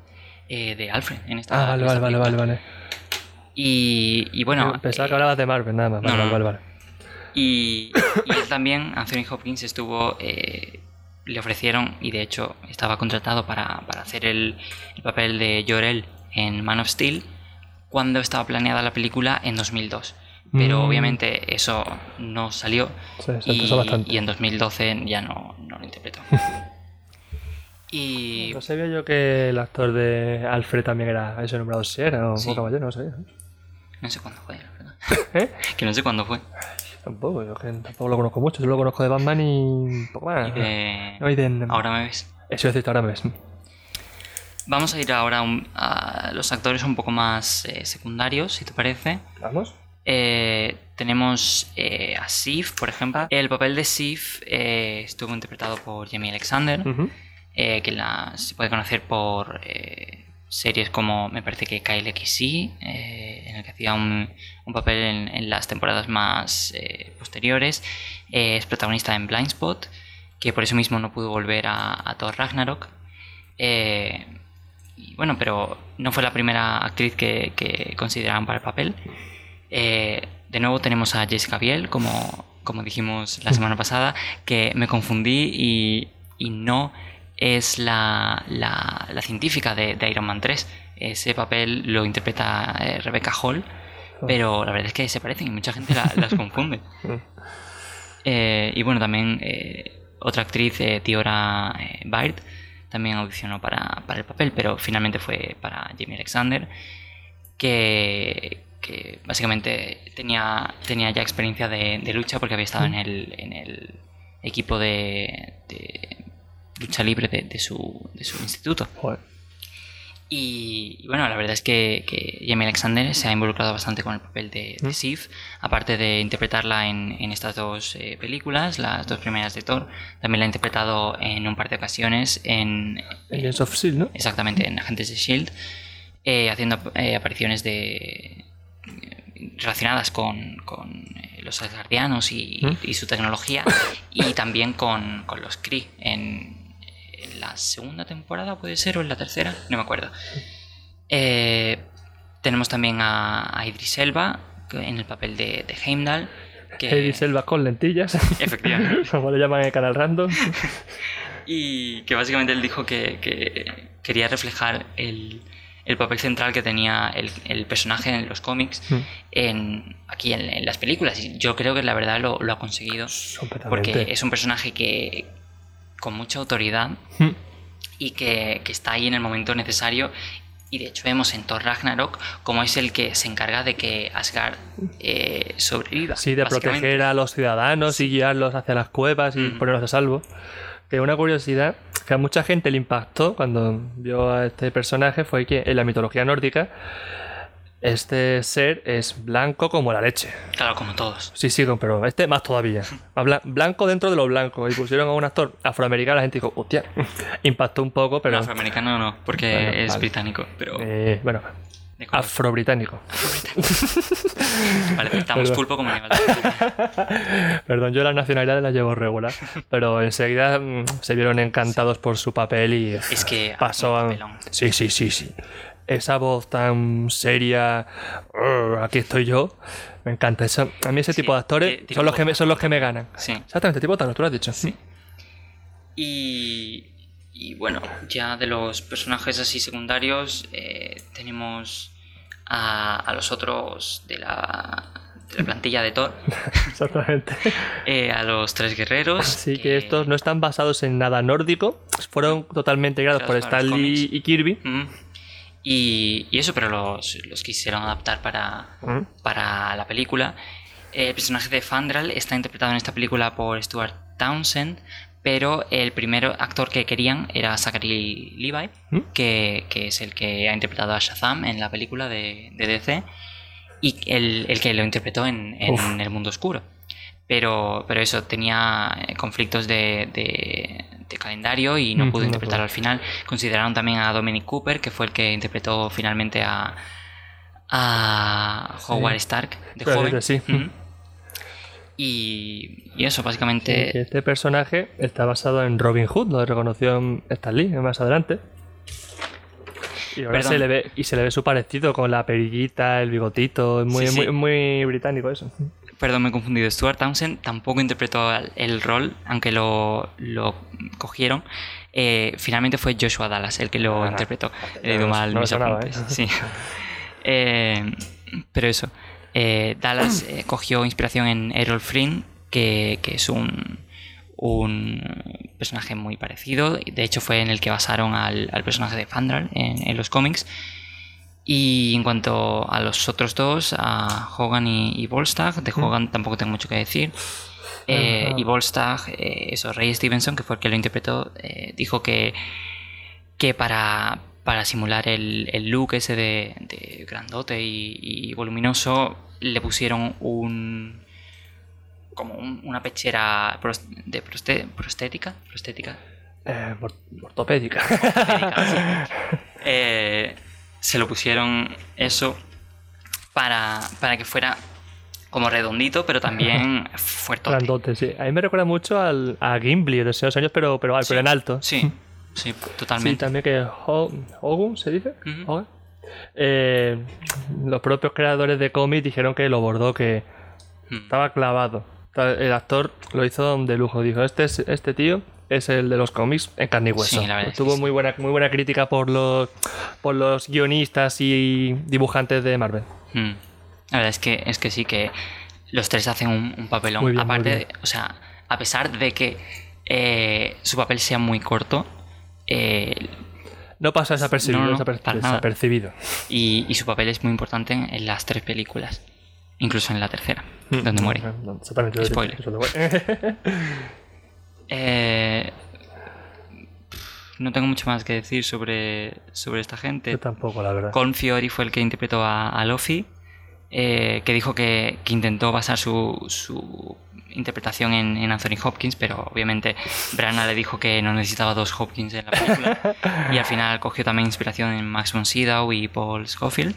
Eh, de Alfred en esta, Ah, vale, esta vale, vale, vale. Y, y bueno, Pensaba que hablabas de Marvel, nada más. no, Vale, vale, vale. Y, y él también, Anthony Hopkins, estuvo. eh, le ofrecieron, y de hecho estaba contratado para, para hacer el, el papel de Jor-El en Man of Steel cuando estaba planeada la película en 2002. Pero Mm. obviamente eso no salió Se, se y, bastante. y en 2012 ya no, no lo interpretó. y No sabía yo que el actor de Alfred también era ese nombrado si era o Sí. caballero, no sabía. no sé cuándo fue, la verdad. ¿Eh? que no sé cuándo fue. Tampoco, yo que tampoco lo conozco mucho, yo lo conozco de Batman y poco más. Y de- No, y de- Ahora me ves. Eso es decir, ahora me ves. Vamos a ir ahora a, un- a los actores un poco más eh, secundarios, si te parece. ¿Vamos? Eh, tenemos eh, a Sif, por ejemplo. El papel de Sif eh, estuvo interpretado por Jamie Alexander, Ujú. Eh, que se puede conocer por eh, series como, me parece que Kyle XY, eh, en el que hacía un, papel en, las temporadas más eh, posteriores. Es protagonista en Blindspot, que por eso mismo no pudo volver a, a Thor Ragnarok. Eh, bueno, pero no fue la primera actriz que, que consideraron para el papel. De nuevo tenemos a Jessica Biel, como, como dijimos la semana pasada, que me confundí y, y no es la, la, la científica de, de, Iron Man 3. Ese papel lo interpreta eh, Rebecca Hall, pero la verdad es que se parecen y mucha gente la, las confunde. Eh, y bueno, también eh, otra actriz, eh, Tiora eh, Byrd, también audicionó para, para, el papel, pero finalmente fue para Jamie Alexander, que, que básicamente tenía, tenía ya experiencia de, de, lucha porque había estado en el, en el equipo de lucha libre de, de, su, de su instituto. Joder. Y, y, bueno, la verdad es que, que, Jamie Alexander se ha involucrado bastante con el papel de, de Sif, aparte de interpretarla en, en estas dos eh, películas, las dos primeras de Thor, también la ha interpretado en un par de ocasiones en... Agents of S.H.I.E.L.D., ¿no? Exactamente, en Agentes de S.H.I.E.L.D., eh, haciendo eh, apariciones de relacionadas con, con los asgardianos y, ¿Mm? y, su tecnología y también con, con los Kree en en la segunda temporada, puede ser, o en la tercera, no me acuerdo. Eh, tenemos también a, a, Idris Elba en el papel de, de Heimdall. Que... Idris Elba con lentillas. Efectivamente. Como le llaman en el canal random. y que básicamente él dijo que, que quería reflejar el, el, papel central que tenía el, el personaje en los cómics mm. en, aquí en, en, las películas. Y yo creo que la verdad lo, lo ha conseguido. Porque es un personaje que, con mucha autoridad mm. y que, que, está ahí en el momento necesario. Y de hecho vemos en Thor Ragnarok como es el que se encarga de que Asgard eh, sobreviva. Sí, de proteger a los ciudadanos y guiarlos hacia las cuevas y mm. ponerlos a salvo. Que una curiosidad que a mucha gente le impactó cuando vio a este personaje fue que en la mitología nórdica este ser es blanco como la leche. Claro, como todos. Sí, sí, pero este más todavía. Blanco dentro de lo blanco. Y pusieron a un actor afroamericano, la gente dijo, hostia, impactó un poco, pero... No, afroamericano no, porque bueno, es vale. británico, pero... Eh, bueno, afro-británico. vale, estamos pulpo como animal. Perdón, yo las nacionalidades las llevo regular, pero enseguida mmm, se vieron encantados por su papel y es que pasó a... Sí, sí, sí, sí esa voz tan seria, aquí estoy yo, me encanta. Eso, a mí ese sí, tipo de actores tipo son, los que me, son los que me ganan. Sí. Exactamente, tipo Thanos, tú lo has dicho. Sí. Y, y, bueno, ya de los personajes así secundarios, eh, tenemos a, a, los otros de la, de la plantilla de Thor. Exactamente. eh, a los tres guerreros. Sí, que... que... estos no están basados en nada nórdico, fueron totalmente creados por Stan Lee y Kirby. Mm. Y, y, eso, pero los, los quisieron adaptar para, ¿Mm? para la película. El personaje de Fandral está interpretado en esta película por Stuart Townsend, pero el primer actor que querían era Zachary Levi, ¿Mm? que, que, es el que ha interpretado a Shazam en la película de, de DC, y el, el, que lo interpretó en, en El Mundo Oscuro. Pero, pero eso, tenía eh, conflictos de, de, de calendario y no pudo interpretar al final. Consideraron también a Dominic Cooper, que fue el que interpretó finalmente a, a Howard sí. Stark de Pero joven. Sí. Y, y, eso, básicamente. Este personaje está basado en Robin Hood, lo reconoció Stan Lee más adelante. Y ahora se le ve y se le ve su parecido con la perillita, el bigotito, es muy, sí, sí. muy, muy británico eso. Perdón, me he confundido. Stuart Townsend tampoco interpretó el rol, aunque lo, lo cogieron. Eh, finalmente fue Joshua Dallas el que lo Ajá. interpretó. He leído mal no mis apuntes. ¿eh? Sí. eh, pero eso. Dallas cogió inspiración en Errol Flynn, que, que es un, un personaje muy parecido. De hecho, fue en el que basaron al, al personaje de Fandral en, en los cómics. Y en cuanto a los otros dos, a Hogan y, y Volstagg, de Hogan tampoco tengo mucho que decir. Eh, y Volstagg, eh, eso, Ray Stevenson, que fue el que lo interpretó, eh, dijo que, que para, para simular el, el, look ese de, de grandote y, y, voluminoso, le pusieron un como un, una pechera de proste, prostética. prostética. Eh, ortopédica. ortopédica sí. eh, se lo pusieron eso para, para que fuera como redondito, pero también fuerte. Grandote, sí. A mí me recuerda mucho al, a Gimli de esos años, pero, pero, sí, pero en alto. Sí. sí, Sí, totalmente. también que Ho- Hogun se dice. Hogun. Eh, los propios creadores de cómics dijeron que lo bordó, que Mm. estaba clavado. El actor lo hizo de lujo. Dijo, este, es- este tío es el de los cómics en carne y hueso. Sí, Tuvo sí. muy buena, muy buena crítica por los, por los guionistas y dibujantes de Marvel. Mm. La verdad es que, es que sí, que los tres hacen un, un papelón. Bien, Aparte, o sea, a pesar de que eh, su papel sea muy corto eh, No pasa desapercibido, No, no, y, y su papel es muy importante en, en las tres películas, incluso en la tercera, donde muere. Mm, No, exactamente. Spoiler. Eh, no tengo mucho más que decir sobre, sobre esta gente. Yo tampoco, la verdad. Colm Fiori fue el que interpretó a, a Luffy, eh, que dijo que, que intentó basar su, su interpretación en, en Anthony Hopkins, pero obviamente Branagh le dijo que no necesitaba dos Hopkins en la película. y al final cogió también inspiración en Max von Sydow y Paul Scofield.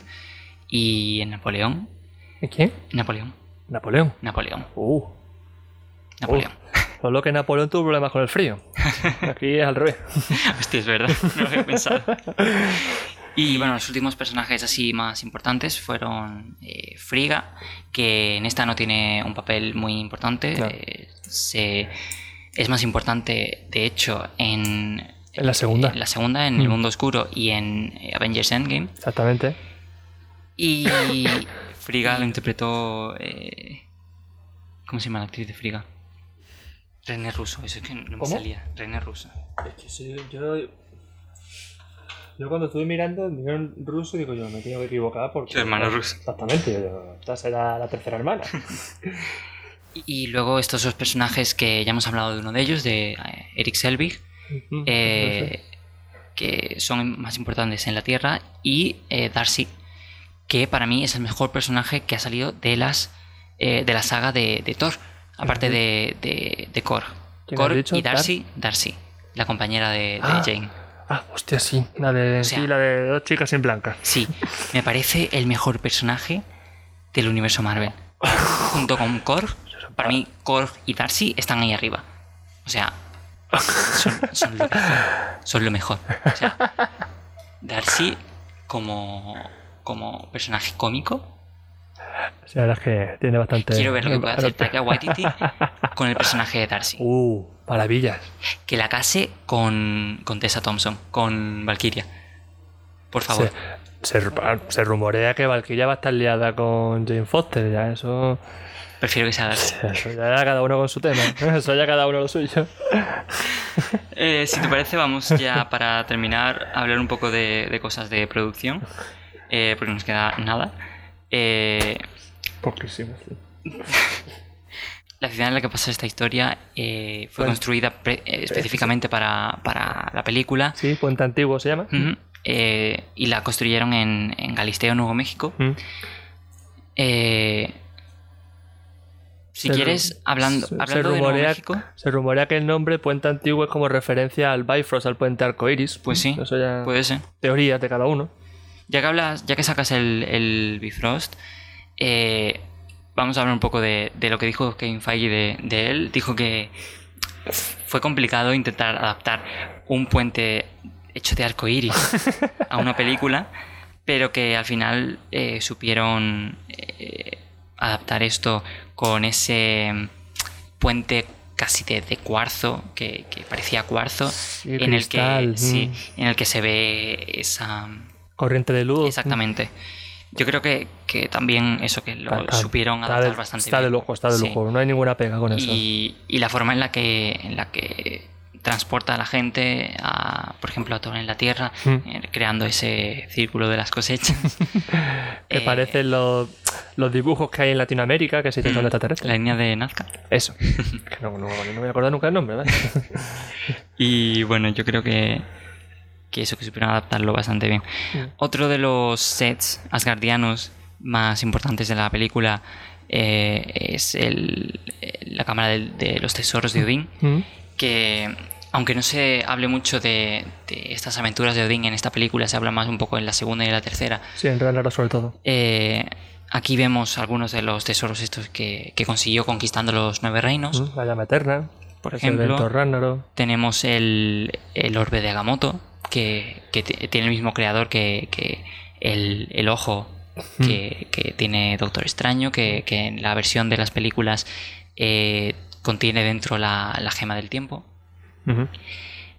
Y en Napoleón. ¿Y ¿Quién? Napoleón. Napoleón. Napoleón. Uh, Napoleón. Solo que Napoleón tuvo problemas con el frío. Aquí es al revés. Hostia, es verdad, no lo había pensado. Y bueno, los últimos personajes así más importantes fueron eh, Frigga, que en esta no tiene un papel muy importante. No. eh, se, es más importante, de hecho, en, En la segunda. en la segunda, en El Mm. Mundo Oscuro y en eh, Avengers Endgame. Exactamente. Y Frigga lo interpretó. eh, ¿Cómo se llama la actriz de Frigga? René Russo, eso es que no me ¿Cómo? salía. René Russo. Es que sí, yo. Yo cuando estuve mirando, dijeron ruso, digo yo, me tengo que equivocar porque. Su hermano ruso. Exactamente, yo digo, esta será la tercera hermana. Y luego estos dos personajes que ya hemos hablado de uno de ellos, de eh, Eric Selvig, eh, que son más importantes en la Tierra, y eh, Darcy, que para mí es el mejor personaje que ha salido de las eh, de la saga de, de Thor, aparte de, de, de Korg. ¿Quién has Korg dicho? y Darcy, Darcy, la compañera de, de Ah. Jane. Ah, hostia, sí. La de, O sea- sí, la de dos chicas en blanca. Sí, me parece el mejor personaje del universo Marvel. Junto con Korg, para mí Korg y Darcy están ahí arriba. O sea, son, son lo mejor. Son lo mejor. O sea, Darcy como, como personaje cómico. Sí, la verdad es que tiene bastante. Quiero ver lo que puede hacer Taika Waititi con el personaje de Darcy. Uh, maravillas. Que la case con, con Tessa Thompson, con Valkyria. Por favor. Se, se, se rumorea que Valkyria va a estar liada con Jane Foster, ya eso. Prefiero que sea Darcy. Eso ya cada uno con su tema. Eso ya cada uno lo suyo. Eh, si te parece, vamos ya para terminar a hablar un poco de, de cosas de producción, eh, porque nos queda nada. Eh, Poquísimo, sí. la ciudad en la que pasa esta historia eh, fue Bueno. construida pre- eh, específicamente para, para la película Sí, Puente Antiguo se llama. Eh, y la construyeron en, en Galisteo, Nuevo México. Eh, si Se quieres, hablando, se- hablando se de Nuevo rumorea, México, se rumorea que el nombre Puente Antiguo es como referencia al Bifrost, al puente arcoiris. pues sí, Eso ya. puede ser. Teorías de cada uno. Ya que hablas, ya que sacas el, el Bifrost, eh, vamos a hablar un poco de, de lo que dijo Kevin Feige de, de él. Dijo que fue complicado intentar adaptar un puente hecho de arco iris a una película, pero que al final eh, supieron eh, adaptar esto con ese puente casi de, de cuarzo, que, que parecía cuarzo, Y en el, que, sí, mm. en el que se ve esa Corriente de luz. Exactamente. Yo creo que, que también eso que lo Está- está- supieron está adaptar de- bastante Está de bien. lujo, está de Sí. lujo. No hay ninguna pega con eso. Y, la forma en la que en la que transporta a la gente a, por ejemplo, a Thor en la Tierra, Mm. eh, creando ese círculo de las cosechas. Que Eh, parecen los, los dibujos que hay en Latinoamérica que se son la extraterrestres. línea de Nazca. Eso. que no, no, no me voy a acordar nunca el nombre, ¿vale? Y bueno, yo creo que, que eso que supieron adaptarlo bastante bien. Mm. Otro de los sets asgardianos más importantes de la película eh, es el- la Cámara de, los Tesoros de Odín, Mm. que aunque no se hable mucho de, de estas aventuras de Odín en esta película, se habla más un poco en la segunda y en la tercera. Sí, en Ragnarok sobre todo. Eh, aquí vemos algunos de los tesoros estos que, que consiguió conquistando los nueve reinos, Mm, La llama eterna. por el ejemplo. Ragnarok. Tenemos el, el orbe de Agamotto, que, tiene el mismo creador que, que el, el ojo que, que tiene Doctor Extraño, que, en la versión de las películas eh, contiene dentro la, la gema del tiempo.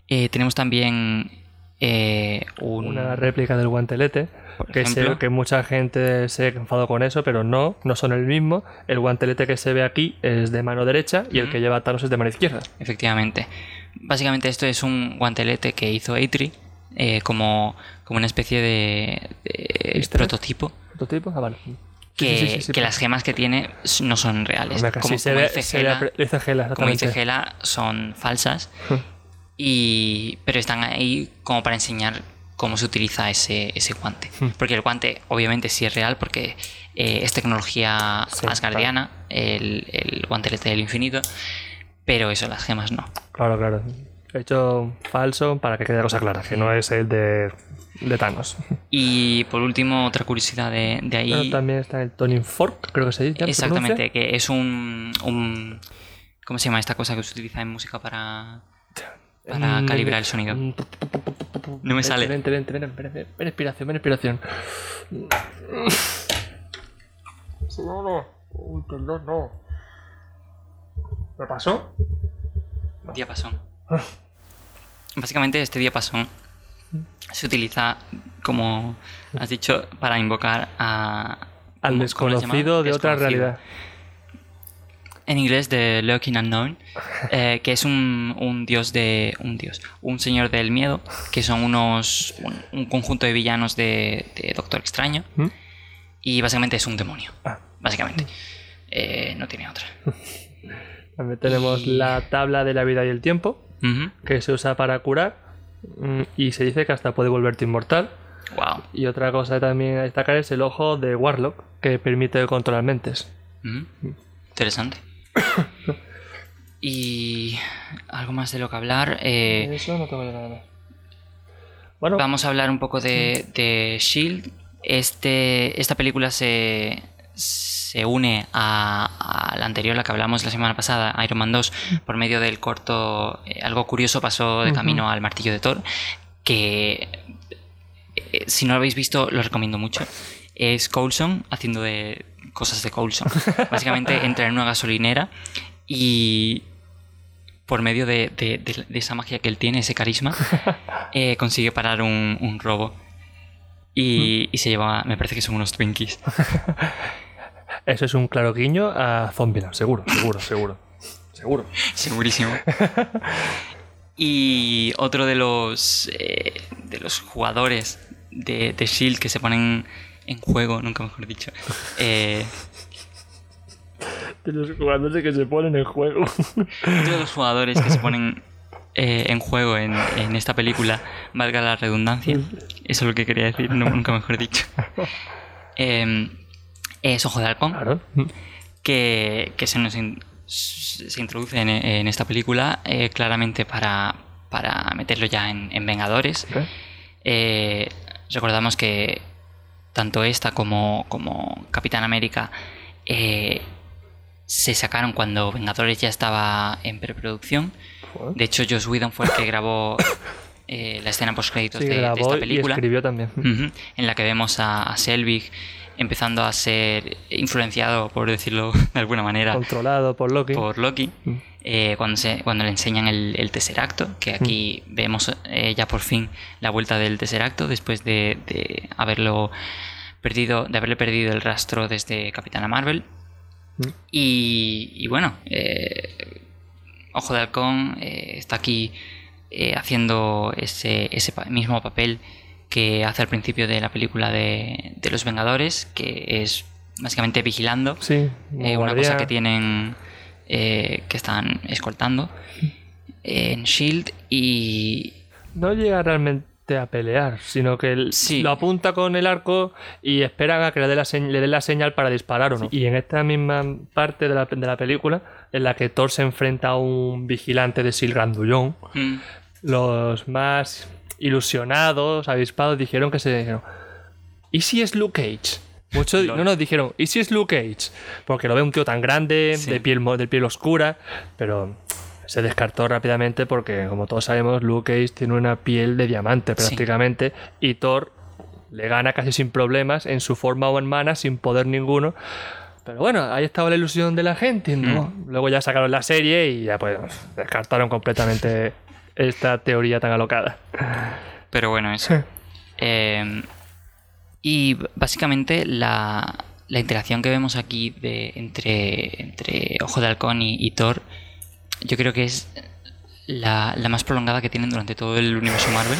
Eh, tenemos también eh, un... Una réplica del guantelete. por Que, ejemplo, sé, que mucha gente se enfadó con eso, pero no, no son el mismo. El guantelete que se ve aquí es de mano derecha y el que lleva Thanos es de mano izquierda. Efectivamente. Básicamente esto es un guantelete que hizo Eitri eh, como, como una especie de, de prototipo. ¿Prototipo? Ah, vale. Que, sí, sí, sí, sí, que las gemas que tiene no son reales. Hombre, como, se como ve, dice se Gela, apre- dice Gela, como dice exactamente. Gela, son falsas. y, pero están ahí como para enseñar cómo se utiliza ese, ese guante. Hmm. Porque el guante obviamente sí es real porque eh, es tecnología Sí, asgardiana, el, el guantelete del infinito, pero eso, las gemas no. Claro, claro. Hecho falso para que quede la cosa clara, que no es el de, de Thanos. Y por último, otra curiosidad de, de ahí. Pero también está el Tony Fork, creo que se dice. ¿se Exactamente, que es un, un- ¿Cómo se llama esta cosa que se utiliza en música para, para Mm, calibrar el sonido? mm, No me sale. Ven, ven, ven, ven, ven, ven, ven, inspiración, ven, inspiración. No, no. Uy, perdón, no. ¿Me pasó? Diapasón. Básicamente este diapasón se utiliza, como has dicho, para invocar a... Al ¿cómo- cómo lo desconocido de otra realidad. En inglés de Lurking Unknown, eh, que es un, un dios de... un dios, un señor del miedo, que son unos... un, un conjunto de villanos de, de Doctor Extraño. ¿Mm? Y básicamente es un demonio, Ah. básicamente. Eh, no tiene otra. También tenemos Y- la tabla de la vida y el tiempo, que se usa para curar. mm, Y se dice que hasta puede volverte inmortal. Wow. Y otra cosa también a destacar es el ojo de Warlock, que permite controlar mentes. Ujú. Interesante. y algo más de lo que hablar. eh, Eso no tengo nada más. Bueno, vamos a hablar un poco de, de Shield. Este, esta película se, se une a, a la anterior, la que hablamos la semana pasada, Iron Man 2, por medio del corto. eh, algo curioso pasó de camino al martillo de Thor. Que eh, si no lo habéis visto, lo recomiendo mucho. Es Coulson haciendo de cosas de Coulson. Básicamente entra en una gasolinera y por medio de, de- de- de esa magia que él tiene, ese carisma, eh, consigue parar un, un robo. Y, y se lleva, me parece que son unos Twinkies. eso es un claro guiño a Zombieland, seguro, seguro, seguro. Seguro. Segurísimo. Y otro de los eh, de los jugadores de, de Shield que se ponen en juego, nunca mejor dicho. eh, De los jugadores que se ponen en juego. otro de los jugadores que se ponen eh, en juego en, en esta película, valga la redundancia, eso es lo que quería decir, nunca mejor dicho. Eh, es Ojo de Halcón. Claro. que, que se nos in- se introduce en, en esta película eh, claramente para, para meterlo ya en, en Vengadores. Eh, recordamos que tanto esta como, como Capitán América eh, se sacaron cuando Vengadores ya estaba en preproducción. De hecho, Joss Whedon fue el que grabó eh, la escena post créditos Sí, de, esta y película. escribió también. En la que vemos a, a Selvig empezando a ser influenciado, por decirlo de alguna manera, Controlado por Loki. por Loki. Mm. eh, cuando, se, cuando le enseñan el, el Tesseracto, que aquí vemos eh, ya por fin la vuelta del Tesseracto después de, de haberlo perdido, de haberle perdido el rastro desde Capitana Marvel. Mm. Y, y bueno, eh, Ojo de Halcón está aquí haciendo ese, ese mismo papel que hace al principio de la película de, de Los Vengadores, que es básicamente vigilando Sí. eh, una cosa que tienen eh, que están escoltando en Shield y No llega realmente a pelear, sino que él Sí. lo apunta con el arco y esperan a que le dé la, señ- le dé la señal para disparar o no. Y en esta misma parte de la, de la película, en la que Thor se enfrenta a un vigilante de Sil Grandullón, mm, los más ilusionados, avispados, dijeron que se dijeron, ¿y si es Luke Cage? Muchos no nos dijeron, ¿y si es Luke Cage? Porque lo ve un tío tan grande, Sí. de, piel, de piel oscura, pero se descartó rápidamente porque, como todos sabemos, Luke Cage tiene una piel de diamante Sí. prácticamente y Thor le gana casi sin problemas en su forma humana, sin poder ninguno. Pero bueno, ahí estaba la ilusión de la gente. ¿no? Mm. Luego ya sacaron la serie y ya pues descartaron completamente esta teoría tan alocada. Pero bueno, eso. Eh, y básicamente la, la interacción que vemos aquí de, entre, entre Ojo de Halcón y, y Thor, yo creo que es la, la más prolongada que tienen durante todo el universo Marvel.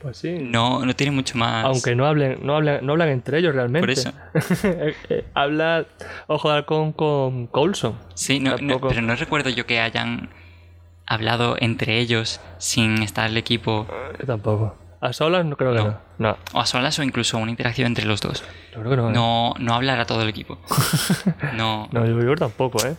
Pues sí. No, no tiene mucho más. Aunque no hablen, no hablan, no hablan entre ellos realmente. Por eso. Eh, eh, Habla Ojo de Halcón con Coulson. Sí, no, pero no recuerdo yo que hayan hablado entre ellos sin estar el equipo Yo tampoco. A solas no creo que no. No. No, o a solas o incluso una interacción entre los dos. yo creo que no. ¿eh? No, no hablar a todo el equipo. No, No, yo, yo tampoco, ¿eh?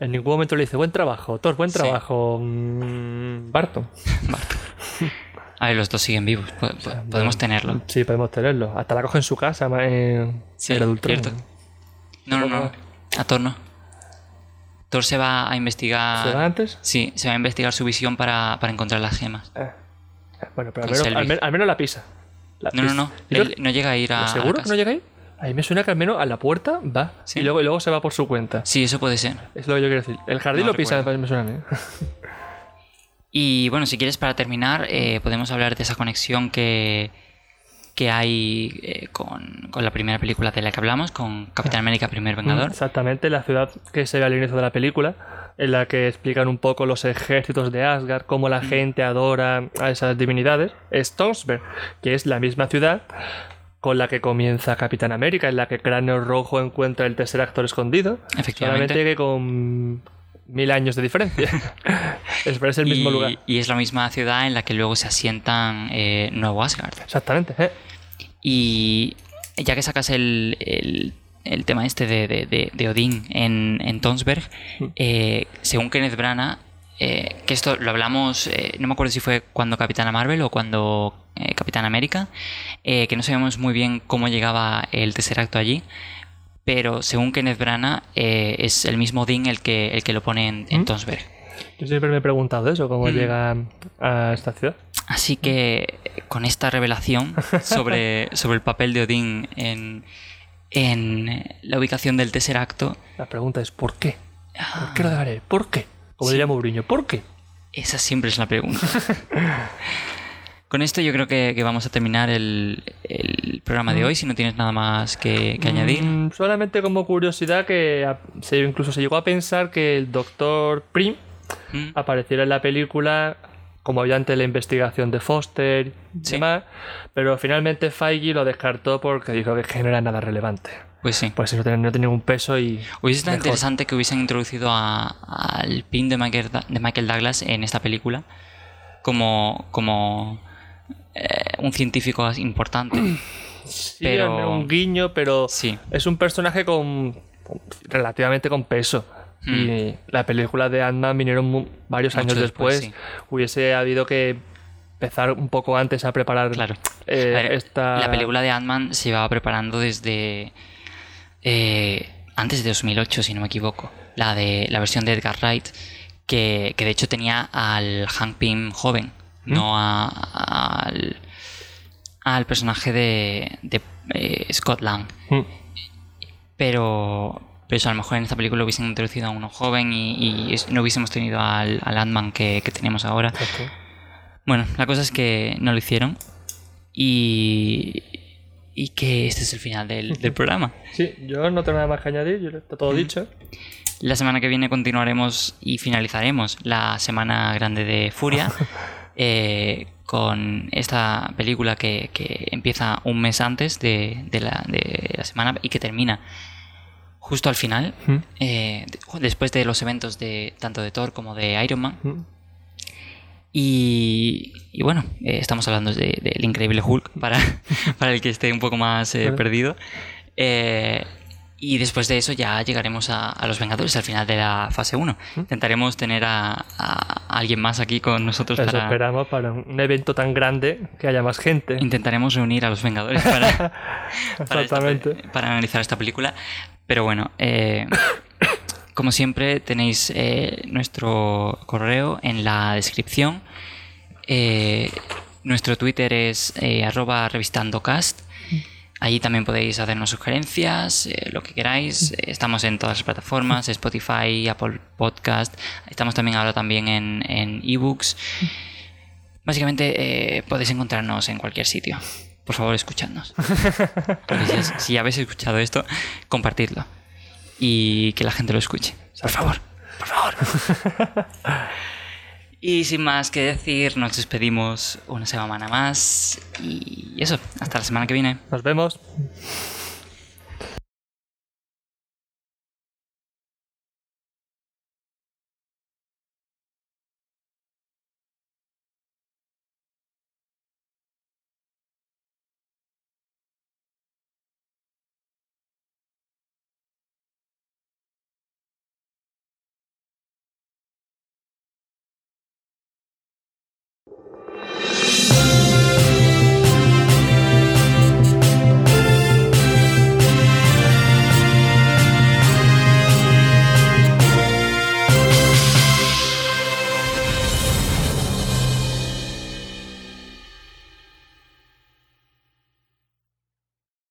En ningún momento le dice buen trabajo, Thor, buen Sí. trabajo, mm, Barton. A ver, los dos siguen vivos. po- po- podemos tenerlo. Sí, podemos tenerlo. Hasta la coge en su casa, en Sí, el cierto. No, no, no. A Thor no. Thor se va a investigar. ¿Se va antes? Sí, se va a investigar su visión para, para encontrar las gemas. Eh. Bueno, pero al menos, al, men- al menos la pisa. La No, no, pisa. no. ¿Y yo- Él no llega a ir a. ¿Seguro que no llega ahí? A mí me suena que al menos a la puerta va Sí. y, luego, y luego se va por su cuenta. Sí, eso puede ser. Es lo que yo quiero decir. El jardín No lo pisa, me suena a mí. Y bueno, si quieres, para terminar, eh, podemos hablar de esa conexión que, que hay eh, con, con la primera película de la que hablamos, con Capitán América Primer Vengador. Exactamente, la ciudad que se ve al inicio de la película, en la que explican un poco los ejércitos de Asgard, cómo Mm. la gente adora a esas divinidades, es Tonsberg, que es la misma ciudad con la que comienza Capitán América, en la que Cráneo Rojo encuentra el tercer actor escondido, Efectivamente. solamente que con mil años de diferencia. es, pero es el mismo y, lugar. y es la misma ciudad en la que luego se asientan eh, Nuevo Asgard. Exactamente, ¿eh? Y ya que sacas el, el- el tema este de, de- de- de Odín en, en Tonsberg, eh, según Kenneth Branagh, eh, que esto lo hablamos, eh, no me acuerdo si fue cuando Capitana Marvel o cuando eh, Capitán América, que no sabemos muy bien cómo llegaba el tercer acto allí, pero según Kenneth Branagh eh, es el mismo Odín el que, el que lo pone en, en. Tonsberg. Yo siempre me he preguntado eso, cómo Mm. llega a esta ciudad. Así que con esta revelación sobre, sobre el papel de Odín en, en la ubicación del tercer acto, La pregunta es ¿por qué? ¿Por qué lo dejaré? ¿Por qué? Como Sí. diría Mourinho, ¿por qué? esa siempre es la pregunta. Con esto yo creo que, que vamos a terminar el, el programa de hoy, si no tienes nada más que, que añadir. Mm, solamente como curiosidad que se, incluso se llegó a pensar que el doctor Prim Mm, apareciera en la película como ayudante de la investigación de Foster y Sí. demás, pero finalmente Feige lo descartó porque dijo que, no era nada relevante. Pues sí. Pues no tenía, no tenía ningún peso y... Hubiese estado interesante que hubiesen introducido a- al pin de Michael, de Michael Douglas en esta película como, como eh, un científico importante. Sí, pero- un guiño, pero Sí. es un personaje con, relativamente con peso. Y la película de Ant-Man vinieron varios Mucho años después, después. sí. Hubiese habido que empezar un poco antes a preparar Claro. eh, A ver, esta... La película de Ant-Man se llevaba preparando desde eh, antes de 2008, si no me equivoco. La de la versión de Edgar Wright, que, que de hecho tenía al Hank Pym joven, ¿Mm? no a- al, al personaje de, de, eh, Scott Lang. Mm. Pero, pero eso, a lo mejor en esta película hubiesen introducido a uno joven y, no hubiésemos tenido al, al Ant-Man que, que tenemos ahora. Bueno, la cosa es que no lo hicieron y, y que este es el final del, del programa. Sí, yo no tengo nada más que añadir, yo- está todo dicho. La semana que viene continuaremos y finalizaremos la semana grande de Furia eh, con esta película que, que empieza un mes antes de, de la, de la semana y que termina justo al final, Mm. eh, de- después de los eventos de tanto de Thor como de Iron Man. Mm. Y, y bueno, eh, estamos hablando de- del increíble Hulk para, para el que esté un poco más eh, perdido. Eh, y después de eso ya llegaremos a, a los Vengadores al final de la fase 1. Intentaremos tener a, a alguien más aquí con nosotros Eso para... esperamos para un evento tan grande que haya más gente. Intentaremos reunir a los Vengadores para, para, esta pe- Exactamente. para analizar esta película. Pero bueno, eh, como siempre, tenéis eh, nuestro correo en la descripción. Eh, nuestro Twitter es arroba revistandocast. Allí también podéis hacernos sugerencias, eh, lo que queráis. Eh, Estamos en todas las plataformas, Spotify, Apple Podcast. Estamos también ahora también en en ebooks. Básicamente eh, podéis encontrarnos en cualquier sitio. Por favor, escuchadnos. Si habéis escuchado esto, compartidlo. Y que la gente lo escuche. Por favor, por favor. Y sin más que decir, nos despedimos una semana más. Y eso, hasta la semana que viene. Nos vemos.